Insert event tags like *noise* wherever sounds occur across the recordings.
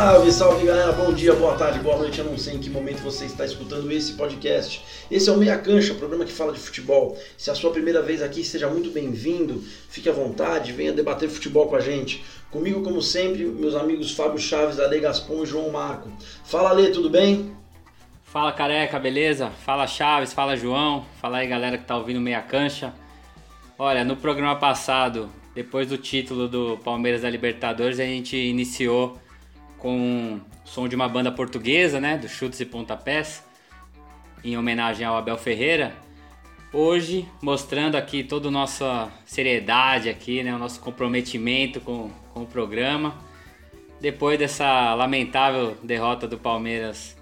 Salve, salve galera, bom dia, boa tarde, boa noite. Eu não sei em que momento você está escutando esse podcast. Esse é o Meia Cancha, o programa que fala de futebol. Se é a sua primeira vez aqui, seja muito bem-vindo. Fique à vontade, venha debater futebol com a gente. Comigo, como sempre, meus amigos Fábio Chaves, Ale Gaspon e João Marco. Fala, Ale, tudo bem? Fala, careca, beleza? Fala, Chaves, fala, João. Fala aí, galera que tá ouvindo Meia Cancha. Olha, no programa passado, depois do título do Palmeiras da Libertadores, a gente iniciou com som de uma banda portuguesa, né, do Chutes e Pontapés, em homenagem ao Abel Ferreira. Hoje, mostrando aqui toda a nossa seriedade aqui, né, o nosso comprometimento com, com o programa. Depois dessa lamentável derrota do Palmeiras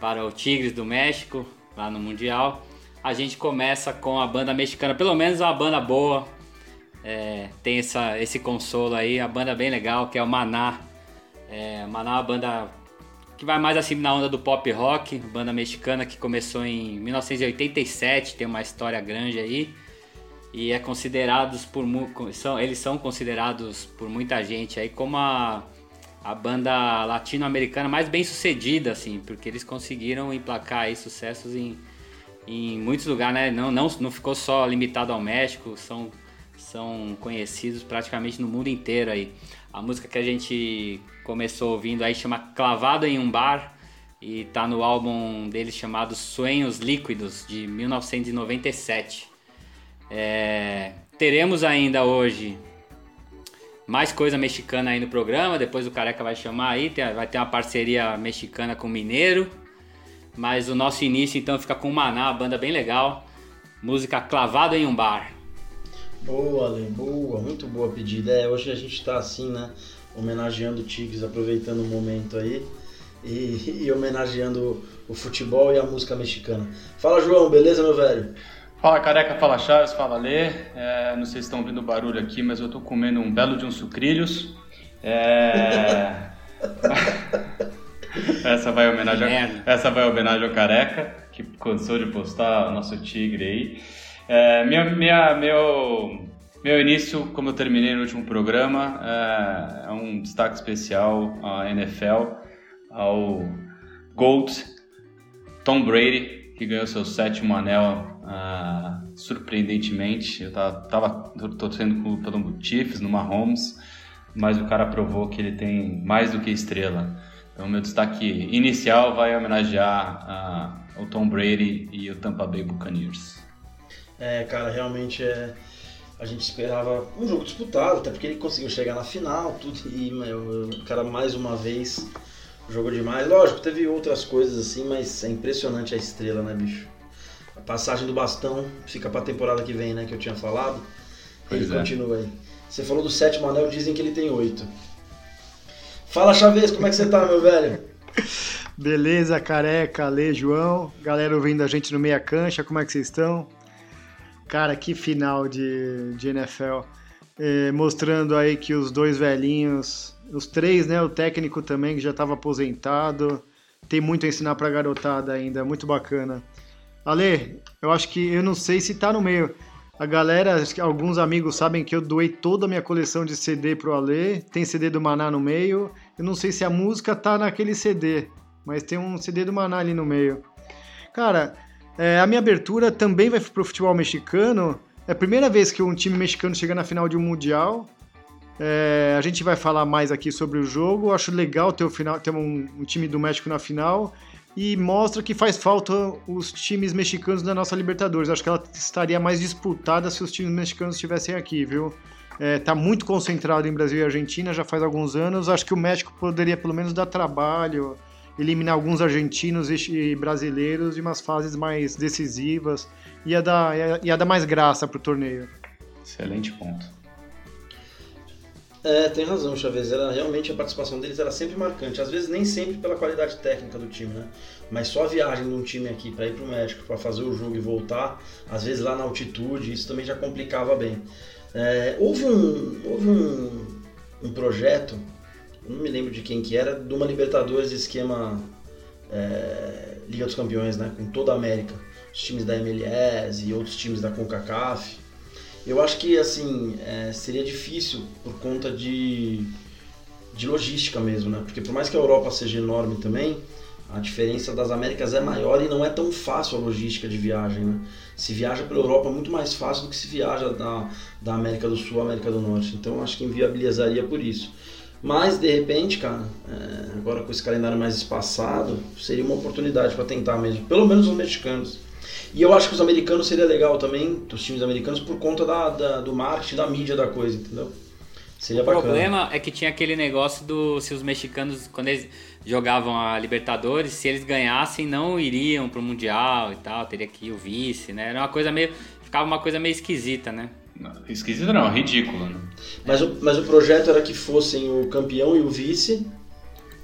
para o Tigres do México, lá no Mundial, a gente começa com a banda mexicana, pelo menos uma banda boa, é, tem essa, esse consolo aí, a banda bem legal, que é o Maná, é, Maná é uma banda que vai mais assim na onda do pop rock, banda mexicana que começou em 1987, tem uma história grande aí. E é considerados por são, eles são considerados por muita gente aí como a, a banda latino-americana mais bem sucedida, assim, porque eles conseguiram emplacar aí sucessos em, em muitos lugares, né? Não, não, não ficou só limitado ao México, são, são conhecidos praticamente no mundo inteiro aí. A música que a gente começou ouvindo aí chama Clavado em um Bar e tá no álbum deles chamado Sonhos Líquidos de 1997. É, teremos ainda hoje mais coisa mexicana aí no programa, depois o Careca vai chamar aí, vai ter uma parceria mexicana com o Mineiro. Mas o nosso início então fica com Maná, banda bem legal. Música Clavado em um Bar. Boa, Ale, boa, muito boa pedida. É, hoje a gente está assim, né? Homenageando o Tigres, aproveitando o momento aí e, e, homenageando o futebol e a música mexicana. Fala, João, beleza, meu velho? Fala, careca, fala, Chaves, fala, Lê. É, não sei se estão ouvindo barulho aqui, mas eu estou comendo um belo de uns sucrilhos. É... *laughs* essa vai homenagem, essa vai homenagem ao careca que cansou de postar o nosso tigre aí. É, minha, minha, meu, meu início, como eu terminei no último programa, é, é um destaque especial à NFL, ao GOAT, Tom Brady, que ganhou seu sétimo anel uh, surpreendentemente. Eu tava, torcendo pelo Chiefs, no Mahomes, mas o cara provou que ele tem mais do que estrela. Então, meu destaque inicial vai homenagear uh, o Tom Brady e o Tampa Bay Buccaneers. É, cara, realmente é. A gente esperava um jogo disputado, até porque ele conseguiu chegar na final, tudo, e meu, o cara mais uma vez jogou demais. Lógico, teve outras coisas assim, mas é impressionante a estrela, né, bicho? A passagem do bastão fica pra temporada que vem, né, que eu tinha falado. Pois ele é. continua aí. Você falou do sétimo anel, dizem que ele tem oito. Fala, Chaves, como é que você tá, meu velho? *laughs* Beleza, careca, Ale, João, galera ouvindo a gente no Meia Cancha, como é que vocês estão? Cara, que final de, de NFL. É, mostrando aí que os dois velhinhos, os três, né? O técnico também, que já estava aposentado. Tem muito a ensinar pra garotada ainda, muito bacana. Ale, eu acho que eu não sei se tá no meio. A galera, alguns amigos sabem que eu doei toda a minha coleção de CD pro Ale. Tem CD do Maná no meio. Eu não sei se a música tá naquele CD, mas tem um CD do Maná ali no meio. Cara, é, a minha abertura também vai para o futebol mexicano. É a primeira vez que um time mexicano chega na final de um mundial. É, a gente vai falar mais aqui sobre o jogo. Acho legal ter, o final, ter um, um, time do México na final e mostra que faz falta os times mexicanos na nossa Libertadores. Acho que ela estaria mais disputada se os times mexicanos estivessem aqui, viu? É, tá muito concentrado em Brasil e Argentina já faz alguns anos. Acho que o México poderia pelo menos dar trabalho eliminar alguns argentinos e brasileiros de umas fases mais decisivas. Ia dar, ia, ia dar mais graça pro torneio. Excelente ponto. É, tem razão, Chavez. Era, realmente a participação deles era sempre marcante. Às vezes nem sempre pela qualidade técnica do time, né? Mas só a viagem de um time aqui para ir para o México, para fazer o jogo e voltar, às vezes lá na altitude, isso também já complicava bem. É, houve um, houve um, um projeto não me lembro de quem que era, de uma Libertadores de esquema é, Liga dos Campeões, né? Com toda a América. Os times da MLS e outros times da CONCACAF. Eu acho que, assim, é, seria difícil por conta de de logística mesmo, né? Porque por mais que a Europa seja enorme também, a diferença das Américas é maior e não é tão fácil a logística de viagem, né? Se viaja pela Europa muito mais fácil do que se viaja da, da América do Sul à América do Norte. Então acho que inviabilizaria por isso. Mas de repente, cara, é, agora com esse calendário mais espaçado, seria uma oportunidade para tentar mesmo, pelo menos os mexicanos. E eu acho que os americanos seria legal também, dos times americanos, por conta da, da do marketing, da mídia da coisa, entendeu? Seria o bacana. problema é que tinha aquele negócio do se os mexicanos, quando eles jogavam a Libertadores, se eles ganhassem, não iriam pro Mundial e tal, teria que ir o vice, né? Era uma coisa meio. Ficava uma coisa meio esquisita, né? Esquisita não, ridículo. Né? Mas, o, mas o projeto era que fossem o campeão e o vice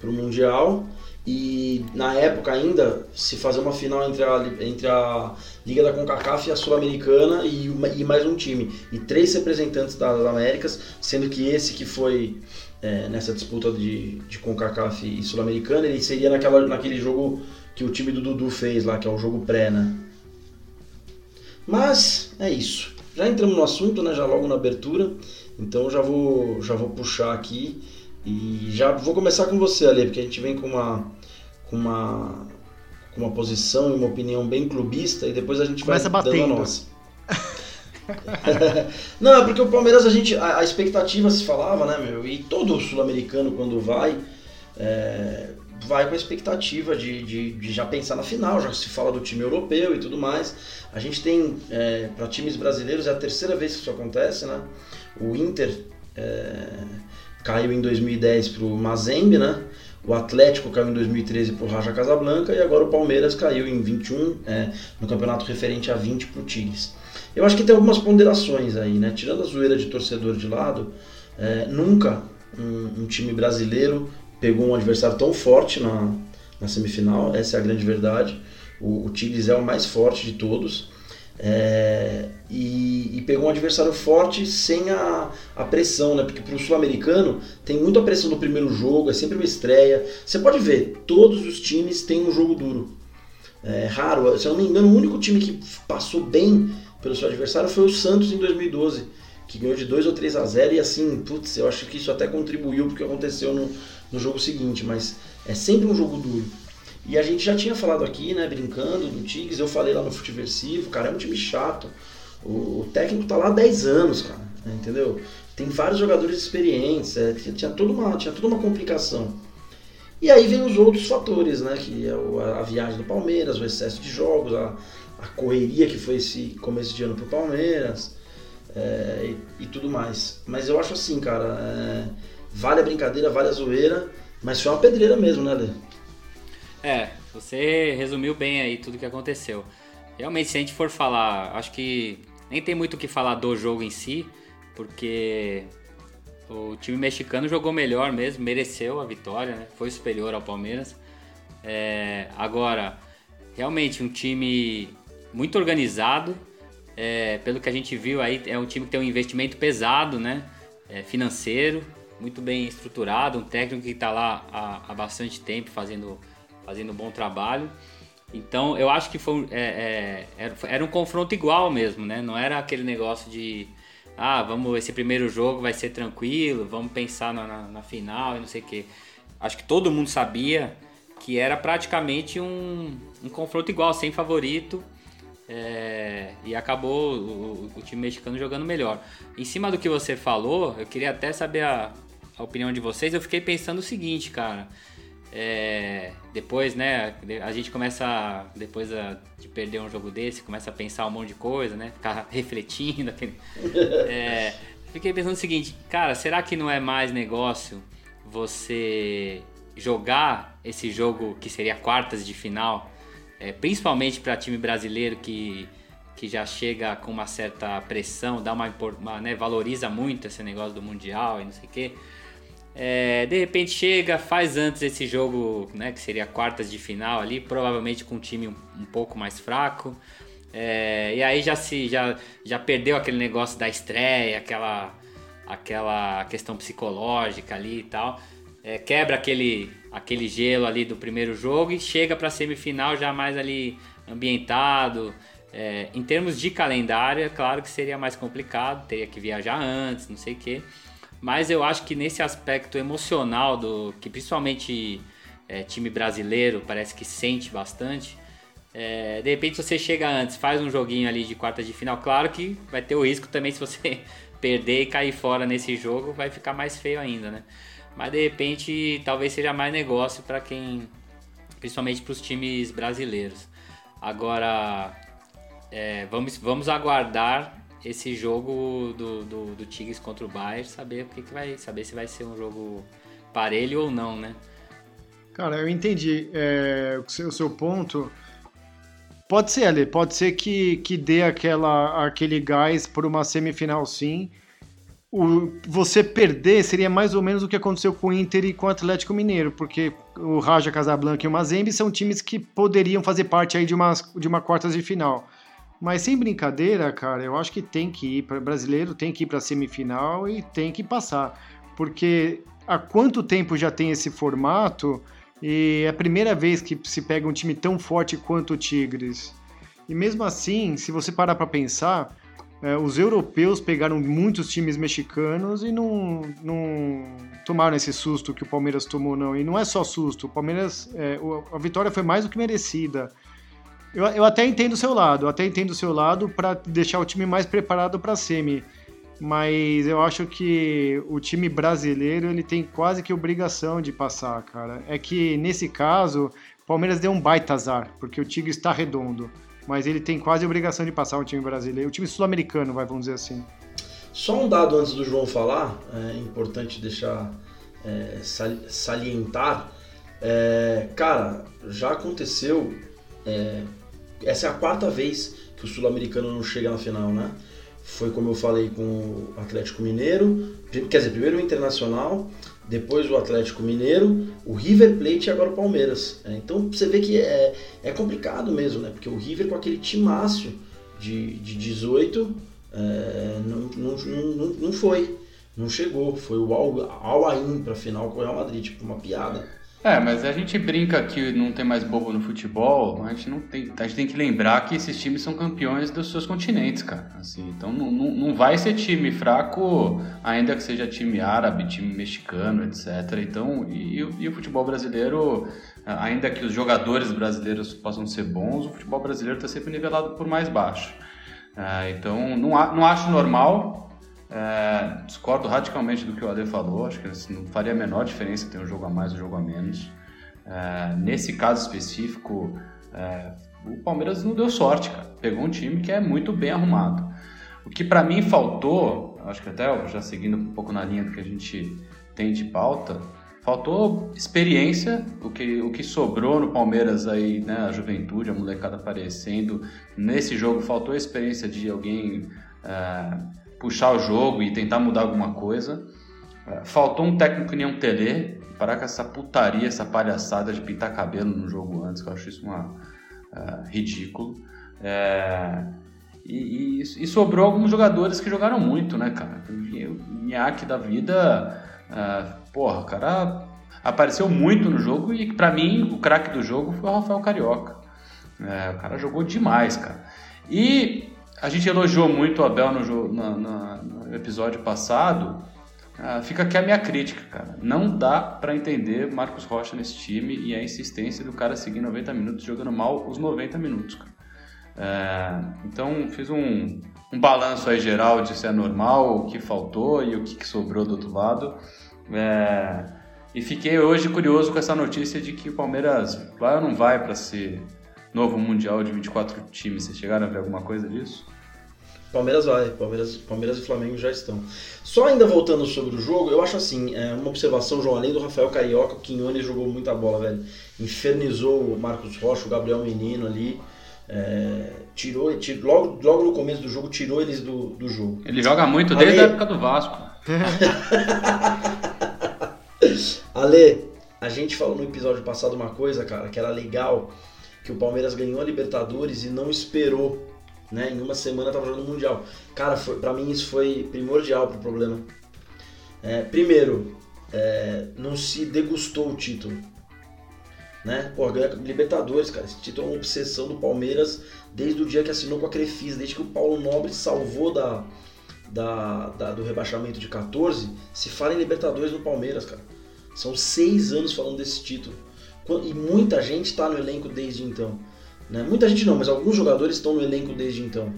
pro Mundial e na época ainda se fazer uma final entre a, entre a Liga da CONCACAF e a Sul-Americana e, e, mais um time. E três representantes das Américas, sendo que esse que foi é, nessa disputa de, de CONCACAF e Sul-Americana, ele seria naquela, naquele jogo que o time do Dudu fez lá, que é o jogo pré, né? Mas é isso. Já entramos no assunto, né? Já logo na abertura. Então já vou, já vou puxar aqui e já vou começar com você, Ali, porque a gente vem com uma, com uma, com uma posição e uma opinião bem clubista e depois a gente Começa vai batendo. dando a nossa. *laughs* Não, é porque o Palmeiras, a gente, a, a, expectativa se falava, né, meu? E todo sul-americano quando vai, é, vai com a expectativa de, de, de, já pensar na final, já se fala do time europeu e tudo mais. A gente tem, é, para times brasileiros, é a terceira vez que isso acontece, né? O Inter é, caiu em 2010 para o Mazembe, né? O Atlético caiu em 2013 para o Raja Casablanca e agora o Palmeiras caiu em 21 é, no campeonato referente a 20 para o Tigres. Eu acho que tem algumas ponderações aí, né? Tirando a zoeira de torcedor de lado, é, nunca um, um, time brasileiro pegou um adversário tão forte na, na semifinal, essa é a grande verdade. O, o Tigres é o mais forte de todos. É, e, e, pegou um adversário forte sem a, a pressão, né? Porque para o sul-americano tem muita pressão no primeiro jogo, é sempre uma estreia. Você pode ver, todos os times têm um jogo duro. É raro, se eu não me engano, o único time que passou bem pelo seu adversário foi o Santos em 2012, que ganhou de 2 ou 3 a 0 e assim, putz, eu acho que isso até contribuiu porque aconteceu no, no jogo seguinte, mas é sempre um jogo duro. E a gente já tinha falado aqui, né, brincando do Tigres, eu falei lá no Futeversivo, cara, é um time chato. O, o técnico tá lá há 10 anos, cara, né, entendeu? Tem vários jogadores experientes, é, tinha, toda uma, tinha toda uma complicação. E aí vem os outros fatores, né, que é a, a, viagem do Palmeiras, o excesso de jogos, a, a correria que foi esse começo de ano pro Palmeiras é, e, e, tudo mais. Mas eu acho assim, cara, é, vale a brincadeira, vale a zoeira, mas foi uma pedreira mesmo, né, Lê? É, você resumiu bem aí tudo que aconteceu. Realmente, se a gente for falar, acho que nem tem muito o que falar do jogo em si, porque o time mexicano jogou melhor mesmo, mereceu a vitória, né? foi superior ao Palmeiras. É, agora, realmente um time muito organizado, é, pelo que a gente viu aí, é um time que tem um investimento pesado, né? É, financeiro, muito bem estruturado, um técnico que está lá há, há bastante tempo fazendo fazendo um bom trabalho. Então eu acho que foi, é, é, era um confronto igual mesmo, né? Não era aquele negócio de ah, vamos, esse primeiro jogo vai ser tranquilo, vamos pensar na, na, na final e não sei o que. Acho que todo mundo sabia que era praticamente um, um confronto igual, sem favorito. É, e acabou o, o, time mexicano jogando melhor. Em cima do que você falou, eu queria até saber a, a opinião de vocês. Eu fiquei pensando o seguinte, cara. É, depois, né, a gente começa, depois de perder um jogo desse, começa a pensar um monte de coisa, né, ficar *laughs* refletindo. É, fiquei pensando o seguinte, cara, será que não é mais negócio você jogar esse jogo que seria quartas de final, é, principalmente para time brasileiro que, que já chega com uma certa pressão, dá uma, uma né, valoriza muito esse negócio do mundial e não sei o quê. É, de repente chega, faz antes esse jogo, né, que seria quartas de final ali, provavelmente com um time um, um pouco mais fraco. É, e aí já se já, já perdeu aquele negócio da estreia, aquela aquela questão psicológica ali e tal. É, quebra aquele aquele gelo ali do primeiro jogo e chega para a semifinal já mais ali ambientado. É, em termos de calendário, é claro que seria mais complicado, teria que viajar antes, não sei o quê. Mas eu acho que nesse aspecto emocional do que principalmente é, time brasileiro parece que sente bastante. É, de repente você chega antes, faz um joguinho ali de quarta de final, claro que vai ter o risco também se você *laughs* perder e cair fora nesse jogo, vai ficar mais feio ainda, né? Mas de repente talvez seja mais negócio para quem, principalmente para os times brasileiros. Agora é, vamos, vamos aguardar esse jogo do, do, do Tigres contra o Bayern, saber o que, vai, saber se vai ser um jogo parelho ou não, né? Cara, eu entendi é, o, seu, o seu ponto. Pode ser, Ale, pode ser que, que dê aquela, aquele gás por uma semifinal sim. O, você perder seria mais ou menos o que aconteceu com o Inter e com o Atlético Mineiro, porque o Raja Casablanca e o Mazembe são times que poderiam fazer parte aí de uma, de uma quartas de final. Mas sem brincadeira, cara, eu acho que tem que ir para brasileiro, tem que ir para semifinal e tem que passar, porque há quanto tempo já tem esse formato e é a primeira vez que se pega um time tão forte quanto o Tigres. E mesmo assim, se você parar para pensar, é, os europeus pegaram muitos times mexicanos e não, não tomaram esse susto que o Palmeiras tomou, não. E não é só susto, o Palmeiras, é, a vitória foi mais do que merecida. Eu, eu até entendo o seu lado, eu até entendo o seu lado para deixar o time mais preparado para a semi. Mas eu acho que o time brasileiro ele tem quase que obrigação de passar, cara. É que nesse caso, o Palmeiras deu um baita azar, porque o Tigre está redondo. Mas ele tem quase obrigação de passar o time brasileiro, o time sul-americano, vai, vamos dizer assim. Só um dado antes do João falar, é importante deixar é, salientar. É, cara, já aconteceu é, essa é a quarta vez que o Sul-Americano não chega na final, né? Foi como eu falei com o Atlético Mineiro, quer dizer, primeiro o Internacional, depois o Atlético Mineiro, o River Plate e agora o Palmeiras. É, então você vê que é, é complicado mesmo, né? Porque o River com aquele timaço de, de 18 é, não, não, não, não foi, não chegou. Foi o Al-Ain para a final com o Real Madrid, tipo uma piada. É, mas a gente brinca que não tem mais bobo no futebol, a gente não tem, a gente tem que lembrar que esses times são campeões dos seus continentes, cara. Assim, então não, não, não vai ser time fraco, ainda que seja time árabe, time mexicano, etc. Então, e, e o futebol brasileiro, ainda que os jogadores brasileiros possam ser bons, o futebol brasileiro está sempre nivelado por mais baixo. É, então, não, não acho normal é, discordo radicalmente do que o Ale falou, acho que assim, não faria a menor diferença ter um jogo a mais ou um jogo a menos. É, nesse caso específico, é, o Palmeiras não deu sorte, cara. Pegou um time que é muito bem arrumado. O que para mim faltou, acho que até já seguindo um pouco na linha do que a gente tem de pauta, faltou experiência, o que, o que sobrou no Palmeiras aí, né, a juventude, a molecada aparecendo. Nesse jogo faltou a experiência de alguém é, puxar o jogo e tentar mudar alguma coisa. É, faltou um técnico que nem um Tele, parar com essa putaria, essa palhaçada de pintar cabelo no jogo antes, que eu acho isso uma, uh, ridículo. É, e, e, e, sobrou alguns jogadores que jogaram muito, né, cara? O Minhaque da vida, uh, porra, o cara apareceu muito no jogo e para mim o craque do jogo foi o Rafael Carioca. É, o cara jogou demais, cara. E a gente elogiou muito o Abel no, no, episódio passado. Ah, fica aqui a minha crítica, cara. Não dá para entender Marcos Rocha nesse time e a insistência do cara seguir 90 minutos jogando mal os 90 minutos, cara. É, então fiz um, um balanço aí geral de se é normal, o que faltou e o que, que sobrou do outro lado. É, e fiquei hoje curioso com essa notícia de que o Palmeiras vai ou não vai para ser novo Mundial de 24 times. Vocês chegaram a ver alguma coisa disso? Palmeiras vai, Palmeiras, Palmeiras e Flamengo já estão. Só ainda voltando sobre o jogo, eu acho assim, é, uma observação, João, além do Rafael Carioca, o Quinones jogou muita bola, velho. Infernizou o Marcos Rocha, o Gabriel Menino ali. É, tirou, tirou logo, logo no começo do jogo, tirou eles do, do jogo. Ele joga muito desde Ale... a época do Vasco. *laughs* Ale, a gente falou no episódio passado uma coisa, cara, que era legal que o Palmeiras ganhou a Libertadores e não esperou, né? Em uma semana tava jogando o Mundial. Cara, pra mim isso foi primordial pro problema. É, primeiro, é, não se degustou o título. Né? Pô, ganha Libertadores, cara. Esse título é uma obsessão do Palmeiras desde o dia que assinou com a Crefisa, desde que o Paulo Nobre salvou da, da, da, do rebaixamento de 14, se fala em Libertadores no Palmeiras, cara. São seis anos falando desse título. E muita gente está no elenco desde então. Né? Muita gente não, mas alguns jogadores estão no elenco desde então.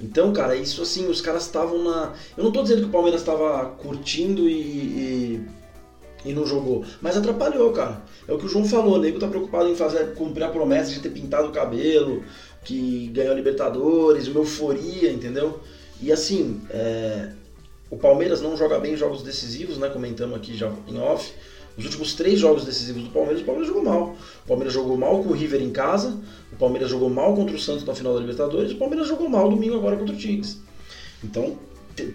Então, cara, isso assim, os caras estavam na. Eu não estou dizendo que o Palmeiras estava curtindo e, e, e, não jogou, mas atrapalhou, cara. É o que o João falou, o nego tá preocupado em fazer, cumprir a promessa de ter pintado o cabelo, que ganhou a Libertadores, uma euforia, entendeu? E assim, é, o Palmeiras não joga bem jogos decisivos, né? Comentamos aqui já em off. Os últimos três jogos decisivos do Palmeiras, o Palmeiras jogou mal. O Palmeiras jogou mal com o River em casa, o Palmeiras jogou mal contra o Santos na final da Libertadores, o Palmeiras jogou mal domingo agora contra o Tigres. Então,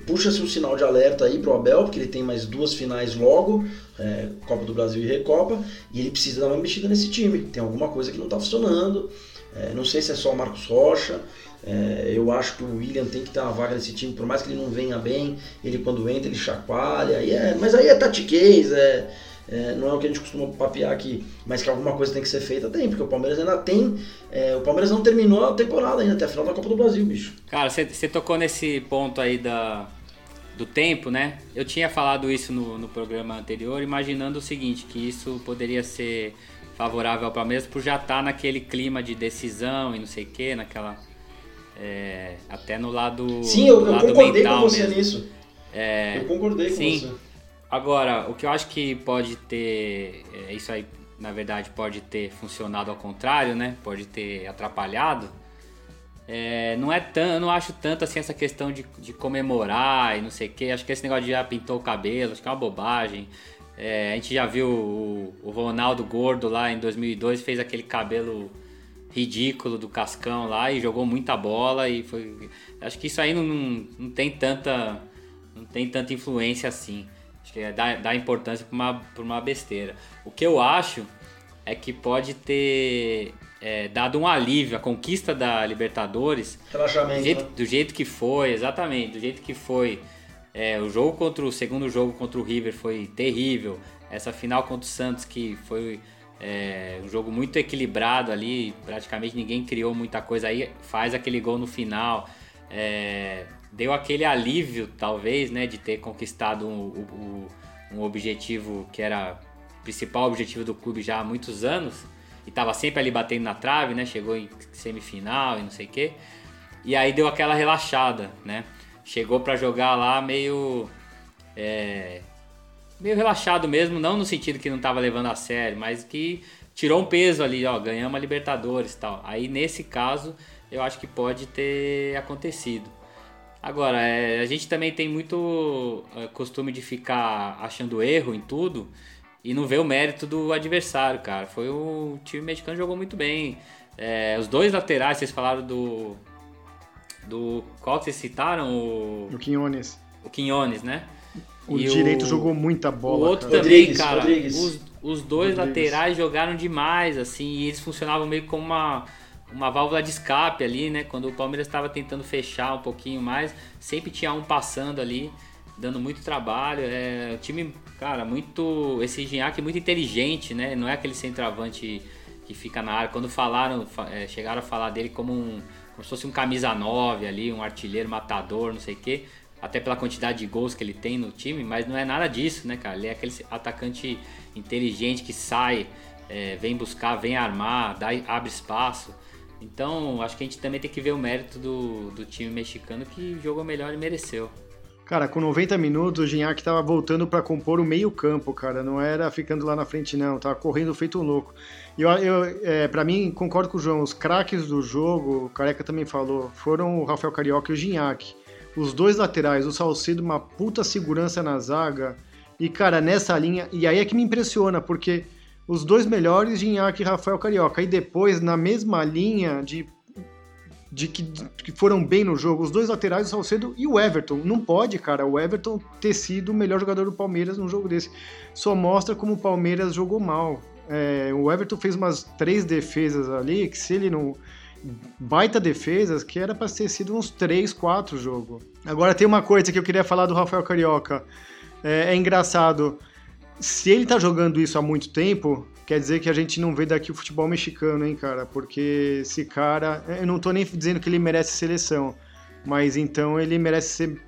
puxa-se um sinal de alerta aí pro Abel, porque ele tem mais duas finais logo, é, Copa do Brasil e Recopa, e ele precisa dar uma mexida nesse time. Tem alguma coisa que não está funcionando. É, não sei se é só o Marcos Rocha. É, eu acho que o William tem que ter uma vaga nesse time, por mais que ele não venha bem, ele quando entra ele chacoalha. E é, mas aí é tatiquez, é, é, não é o que a gente costuma papear aqui, mas que alguma coisa tem que ser feita, tem, porque o Palmeiras ainda tem. É, o Palmeiras não terminou a temporada ainda, até a final da Copa do Brasil, bicho. Cara, você tocou nesse ponto aí da, do tempo, né? Eu tinha falado isso no, no programa anterior, imaginando o seguinte, que isso poderia ser favorável ao Palmeiras por já estar tá naquele clima de decisão e não sei o que, naquela. É, até no lado. Sim, eu, eu lado concordei com você mesmo. nisso. É, eu concordei sim, com você. Agora, o que eu acho que pode ter. É, isso aí, na verdade, pode ter funcionado ao contrário, né? Pode ter atrapalhado. É, não é tão, não acho tanto assim essa questão de, de comemorar e não sei o que. Acho que esse negócio de já pintou o cabelo, acho que é uma bobagem. É, a gente já viu o, o, Ronaldo Gordo lá em 2002, fez aquele cabelo ridículo do Cascão lá e jogou muita bola e foi. Acho que isso aí não, não tem tanta não tem tanta influência assim. É dá, dá importância para uma, uma besteira. O que eu acho é que pode ter é, dado um alívio a conquista da Libertadores. Relaxamento. Do jeito, né? do jeito que foi, exatamente, do jeito que foi. É, o jogo contra o segundo jogo contra o River foi terrível. Essa final contra o Santos que foi é, um jogo muito equilibrado ali, praticamente ninguém criou muita coisa aí, faz aquele gol no final. É, deu aquele alívio, talvez, né, de ter conquistado um, um, um objetivo que era o principal objetivo do clube já há muitos anos e estava sempre ali batendo na trave, né, chegou em semifinal e não sei o quê. E aí deu aquela relaxada, né? Chegou para jogar lá meio é, meio relaxado mesmo, não no sentido que não estava levando a sério, mas que tirou um peso ali, ó, ganhamos a Libertadores tal. Aí nesse caso, eu acho que pode ter acontecido. Agora, é, a gente também tem muito é, costume de ficar achando erro em tudo e não ver o mérito do adversário, cara. Foi o time mexicano jogou muito bem. É, os dois laterais, vocês falaram do. Do. Qual que vocês citaram? O, o Quinones. O Quinones, né? O e direito o, jogou muita bola. O outro cara. também, Rodrigues, cara. Rodrigues. Os, os dois Rodrigues. laterais jogaram demais, assim, e eles funcionavam meio como uma uma válvula de escape ali, né? Quando o Palmeiras estava tentando fechar um pouquinho mais, sempre tinha um passando ali, dando muito trabalho. É, o time, cara, muito. Esse Gignac é muito inteligente, né? Não é aquele centroavante que fica na área. Quando falaram, é, chegaram a falar dele como um. Como se fosse um camisa 9 ali, um artilheiro matador, não sei o quê. Até pela quantidade de gols que ele tem no time, mas não é nada disso, né, cara? Ele é aquele atacante inteligente que sai, é, vem buscar, vem armar, dá, abre espaço. Então, acho que a gente também tem que ver o mérito do, do time mexicano que jogou melhor e mereceu. Cara, com 90 minutos, o Gignac tava voltando para compor o meio-campo, cara. Não era ficando lá na frente, não. Tava correndo feito um louco. E eu, eu é, para mim, concordo com o João. Os craques do jogo, o Careca também falou, foram o Rafael Carioca e o Gignac. Os dois laterais, o Salcedo, uma puta segurança na zaga. E, cara, nessa linha. E aí é que me impressiona, porque os dois melhores, Gignac e Rafael Carioca. E depois, na mesma linha de, de que, que foram bem no jogo, os dois laterais, o Salcedo e o Everton. Não pode, cara, o Everton ter sido o melhor jogador do Palmeiras num jogo desse. Só mostra como o Palmeiras jogou mal. É, o Everton fez umas três defesas ali, que se ele não. Baita defesas, que era para ter sido uns 3, 4 jogo. Agora tem uma coisa que eu queria falar do Rafael Carioca. É, é engraçado se ele tá jogando isso há muito tempo, quer dizer que a gente não vê daqui o futebol mexicano, hein, cara? Porque esse cara, eu não tô nem dizendo que ele merece seleção, mas então ele merece ser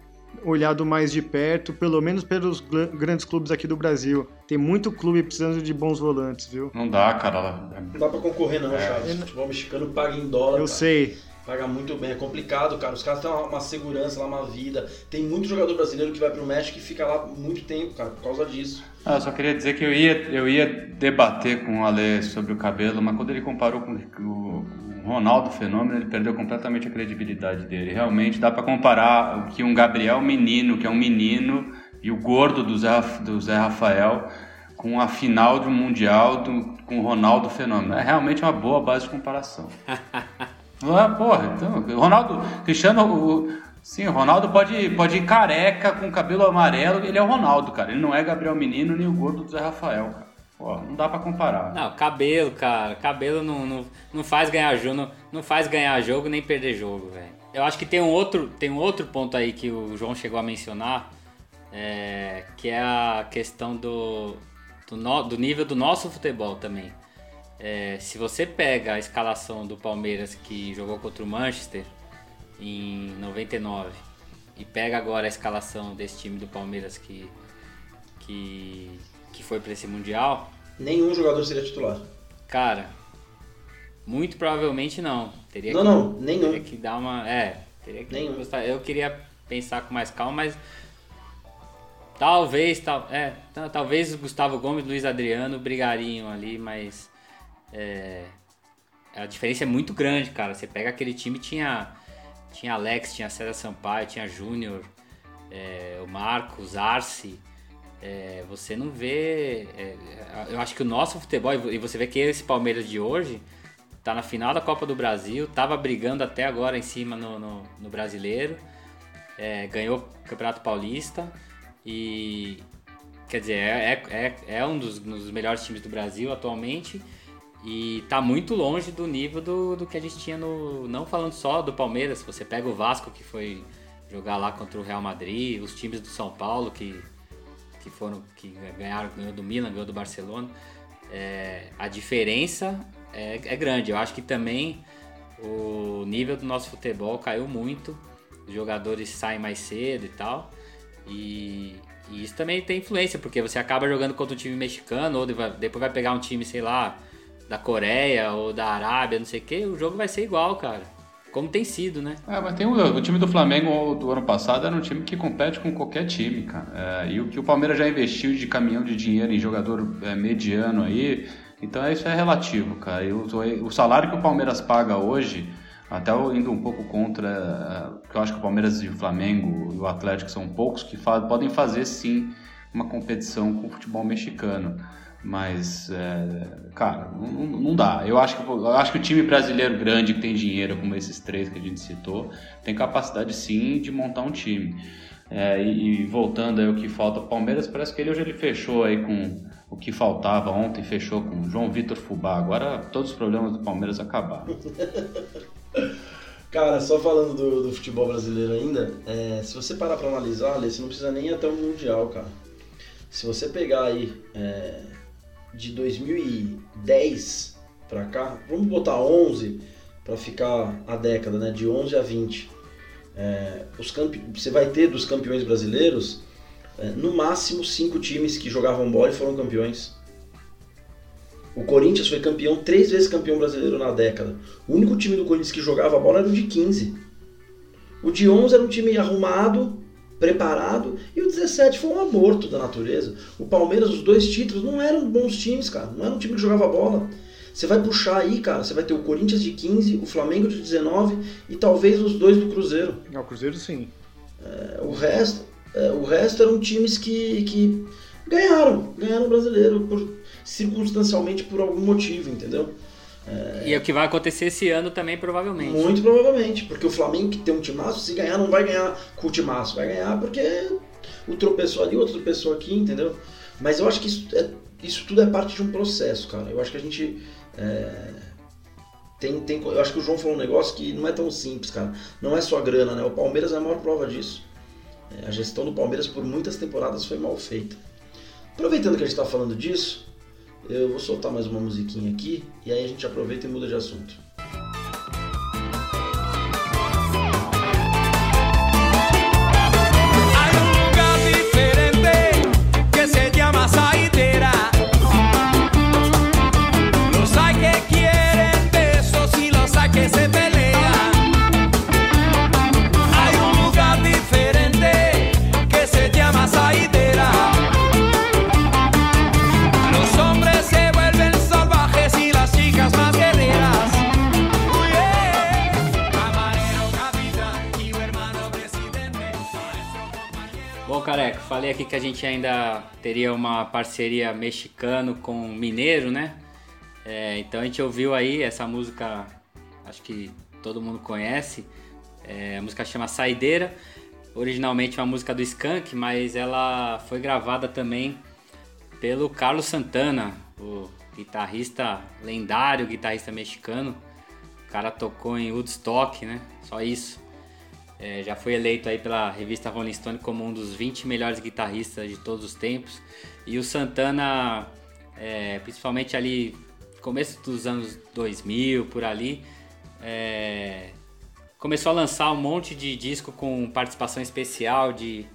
olhado mais de perto, pelo menos pelos grandes clubes aqui do Brasil. Tem muito clube precisando de bons volantes, viu? Não dá, cara. Não dá pra concorrer não, é. Chaves. O futebol mexicano paga em dólar. Eu cara. sei. Paga muito bem, é complicado, cara. Os caras têm uma, uma, segurança lá, uma vida. Tem muito jogador brasileiro que vai pro México e fica lá muito tempo, cara, por causa disso. Ah, eu só queria dizer que eu ia, eu ia debater com o Ale sobre o cabelo, mas quando ele comparou com o, Ronaldo Fenômeno, ele perdeu completamente a credibilidade dele. Realmente dá para comparar o que um Gabriel menino, que é um menino, e o gordo do Zé, do Zé Rafael com a final de um Mundial do, com o Ronaldo Fenômeno. É realmente uma boa base de comparação. *laughs* ah, porra, então, Ronaldo, Cristiano, o, sim, o Ronaldo pode, pode ir careca com cabelo amarelo, ele é o Ronaldo, cara. Ele não é Gabriel Menino nem o gordo do Zé Rafael, cara. Pô, não dá para comparar. Não, cabelo, cara. Cabelo não, não, não faz ganhar jogo, não, não faz ganhar jogo nem perder jogo, velho. Eu acho que tem um outro, tem um outro ponto aí que o João chegou a mencionar, é, que é a questão do, do, no, do, nível do nosso futebol também. É, se você pega a escalação do Palmeiras que jogou contra o Manchester em 99 e pega agora a escalação desse time do Palmeiras que, que que foi para esse Mundial. Nenhum jogador seria titular. Cara, muito provavelmente não. Teria não, que, não, nenhum. Teria que dar uma. É, teria que. Nenhum. Gostar. Eu queria pensar com mais calma, mas. Talvez, tal, é, talvez Gustavo Gomes Luiz Adriano brigariam ali, mas. É, a diferença é muito grande, cara. Você pega aquele time, tinha. Tinha Alex, tinha César Sampaio, tinha Júnior, é, o Marcos, Arce. É, você não vê. É, eu acho que o nosso futebol, e você vê que esse Palmeiras de hoje tá na final da Copa do Brasil, tava brigando até agora em cima no, no, no brasileiro, é, ganhou o Campeonato Paulista e. Quer dizer, é, é, é, é um dos, dos, melhores times do Brasil atualmente e tá muito longe do nível do, do que a gente tinha no. Não falando só do Palmeiras, você pega o Vasco que foi jogar lá contra o Real Madrid, os times do São Paulo que que foram que ganharam, ganhou do Milan, ganhou do Barcelona, é, a diferença é, é, grande. Eu acho que também o nível do nosso futebol caiu muito, os jogadores saem mais cedo e tal, e, e isso também tem influência, porque você acaba jogando contra um time mexicano, ou depois vai pegar um time, sei lá, da Coreia ou da Arábia, não sei o que, o jogo vai ser igual, cara. Como tem sido, né? É, mas tem o, o, time do Flamengo do ano passado era um time que compete com qualquer time, cara. É, e o que o Palmeiras já investiu de caminhão de dinheiro em jogador é, mediano aí, então isso é relativo, cara. E o, o, salário que o Palmeiras paga hoje, até indo um pouco contra, que eu acho que o Palmeiras e o Flamengo e o Atlético são poucos que podem fazer sim uma competição com o futebol mexicano. Mas, é, cara, não, não, dá. Eu acho, que, eu acho que o time brasileiro grande que tem dinheiro, como esses três que a gente citou, tem capacidade sim de montar um time. É, e, voltando aí o que falta, o Palmeiras parece que ele hoje ele fechou aí com o que faltava ontem, fechou com João Vitor Fubá. Agora todos os problemas do Palmeiras acabaram. *laughs* Cara, só falando do, do futebol brasileiro ainda, é, se você parar para analisar, você não precisa nem ir até o Mundial, cara. Se você pegar aí é, de 2010 para cá, vamos botar 11 para ficar a década, né? De 11 a 20. É, os campe... Você vai ter dos campeões brasileiros, é, no máximo cinco times que jogavam bola e foram campeões. O Corinthians foi campeão, três vezes campeão brasileiro na década. O único time do Corinthians que jogava bola era o de 15. O de 11 era um time arrumado, preparado, e o 17 foi um aborto da natureza. O Palmeiras, os dois títulos, não eram bons times, cara. Não era um time que jogava bola. Você vai puxar aí, cara, você vai ter o Corinthians de 15, o Flamengo de 19 e talvez os dois do Cruzeiro. É, o Cruzeiro sim. É, o resto, é, o resto eram times que, que ganharam, ganharam o brasileiro por, circunstancialmente por algum motivo, entendeu? É... E é o que vai acontecer esse ano também, provavelmente. Muito provavelmente, porque o Flamengo que tem um timaço, se ganhar, não vai ganhar com o timaço, vai ganhar porque o tropeçou ali, outro tropeçou aqui, entendeu? Mas eu acho que isso, é, isso tudo é parte de um processo, cara. Eu acho que a gente. É, tem, tem, eu acho que o João falou um negócio que não é tão simples, cara. Não é só grana, né? O Palmeiras é a maior prova disso. É, a gestão do Palmeiras por muitas temporadas foi mal feita. Aproveitando que a gente está falando disso, eu vou soltar mais uma musiquinha aqui e aí a gente aproveita e muda de assunto. Falei aqui que a gente ainda teria uma parceria mexicano com mineiro, né? É, então a gente ouviu aí essa música, acho que todo mundo conhece. É, a música chama Saideira. Originalmente uma música do Skank, mas ela foi gravada também pelo Carlos Santana, o guitarrista lendário, guitarrista mexicano. O cara tocou em Woodstock, né? Só isso. É, já foi eleito aí pela revista Rolling Stone como um dos 20 melhores guitarristas de todos os tempos. E o Santana, é, principalmente ali começo dos anos 2000, por ali, é, começou a lançar um monte de disco com participação especial de,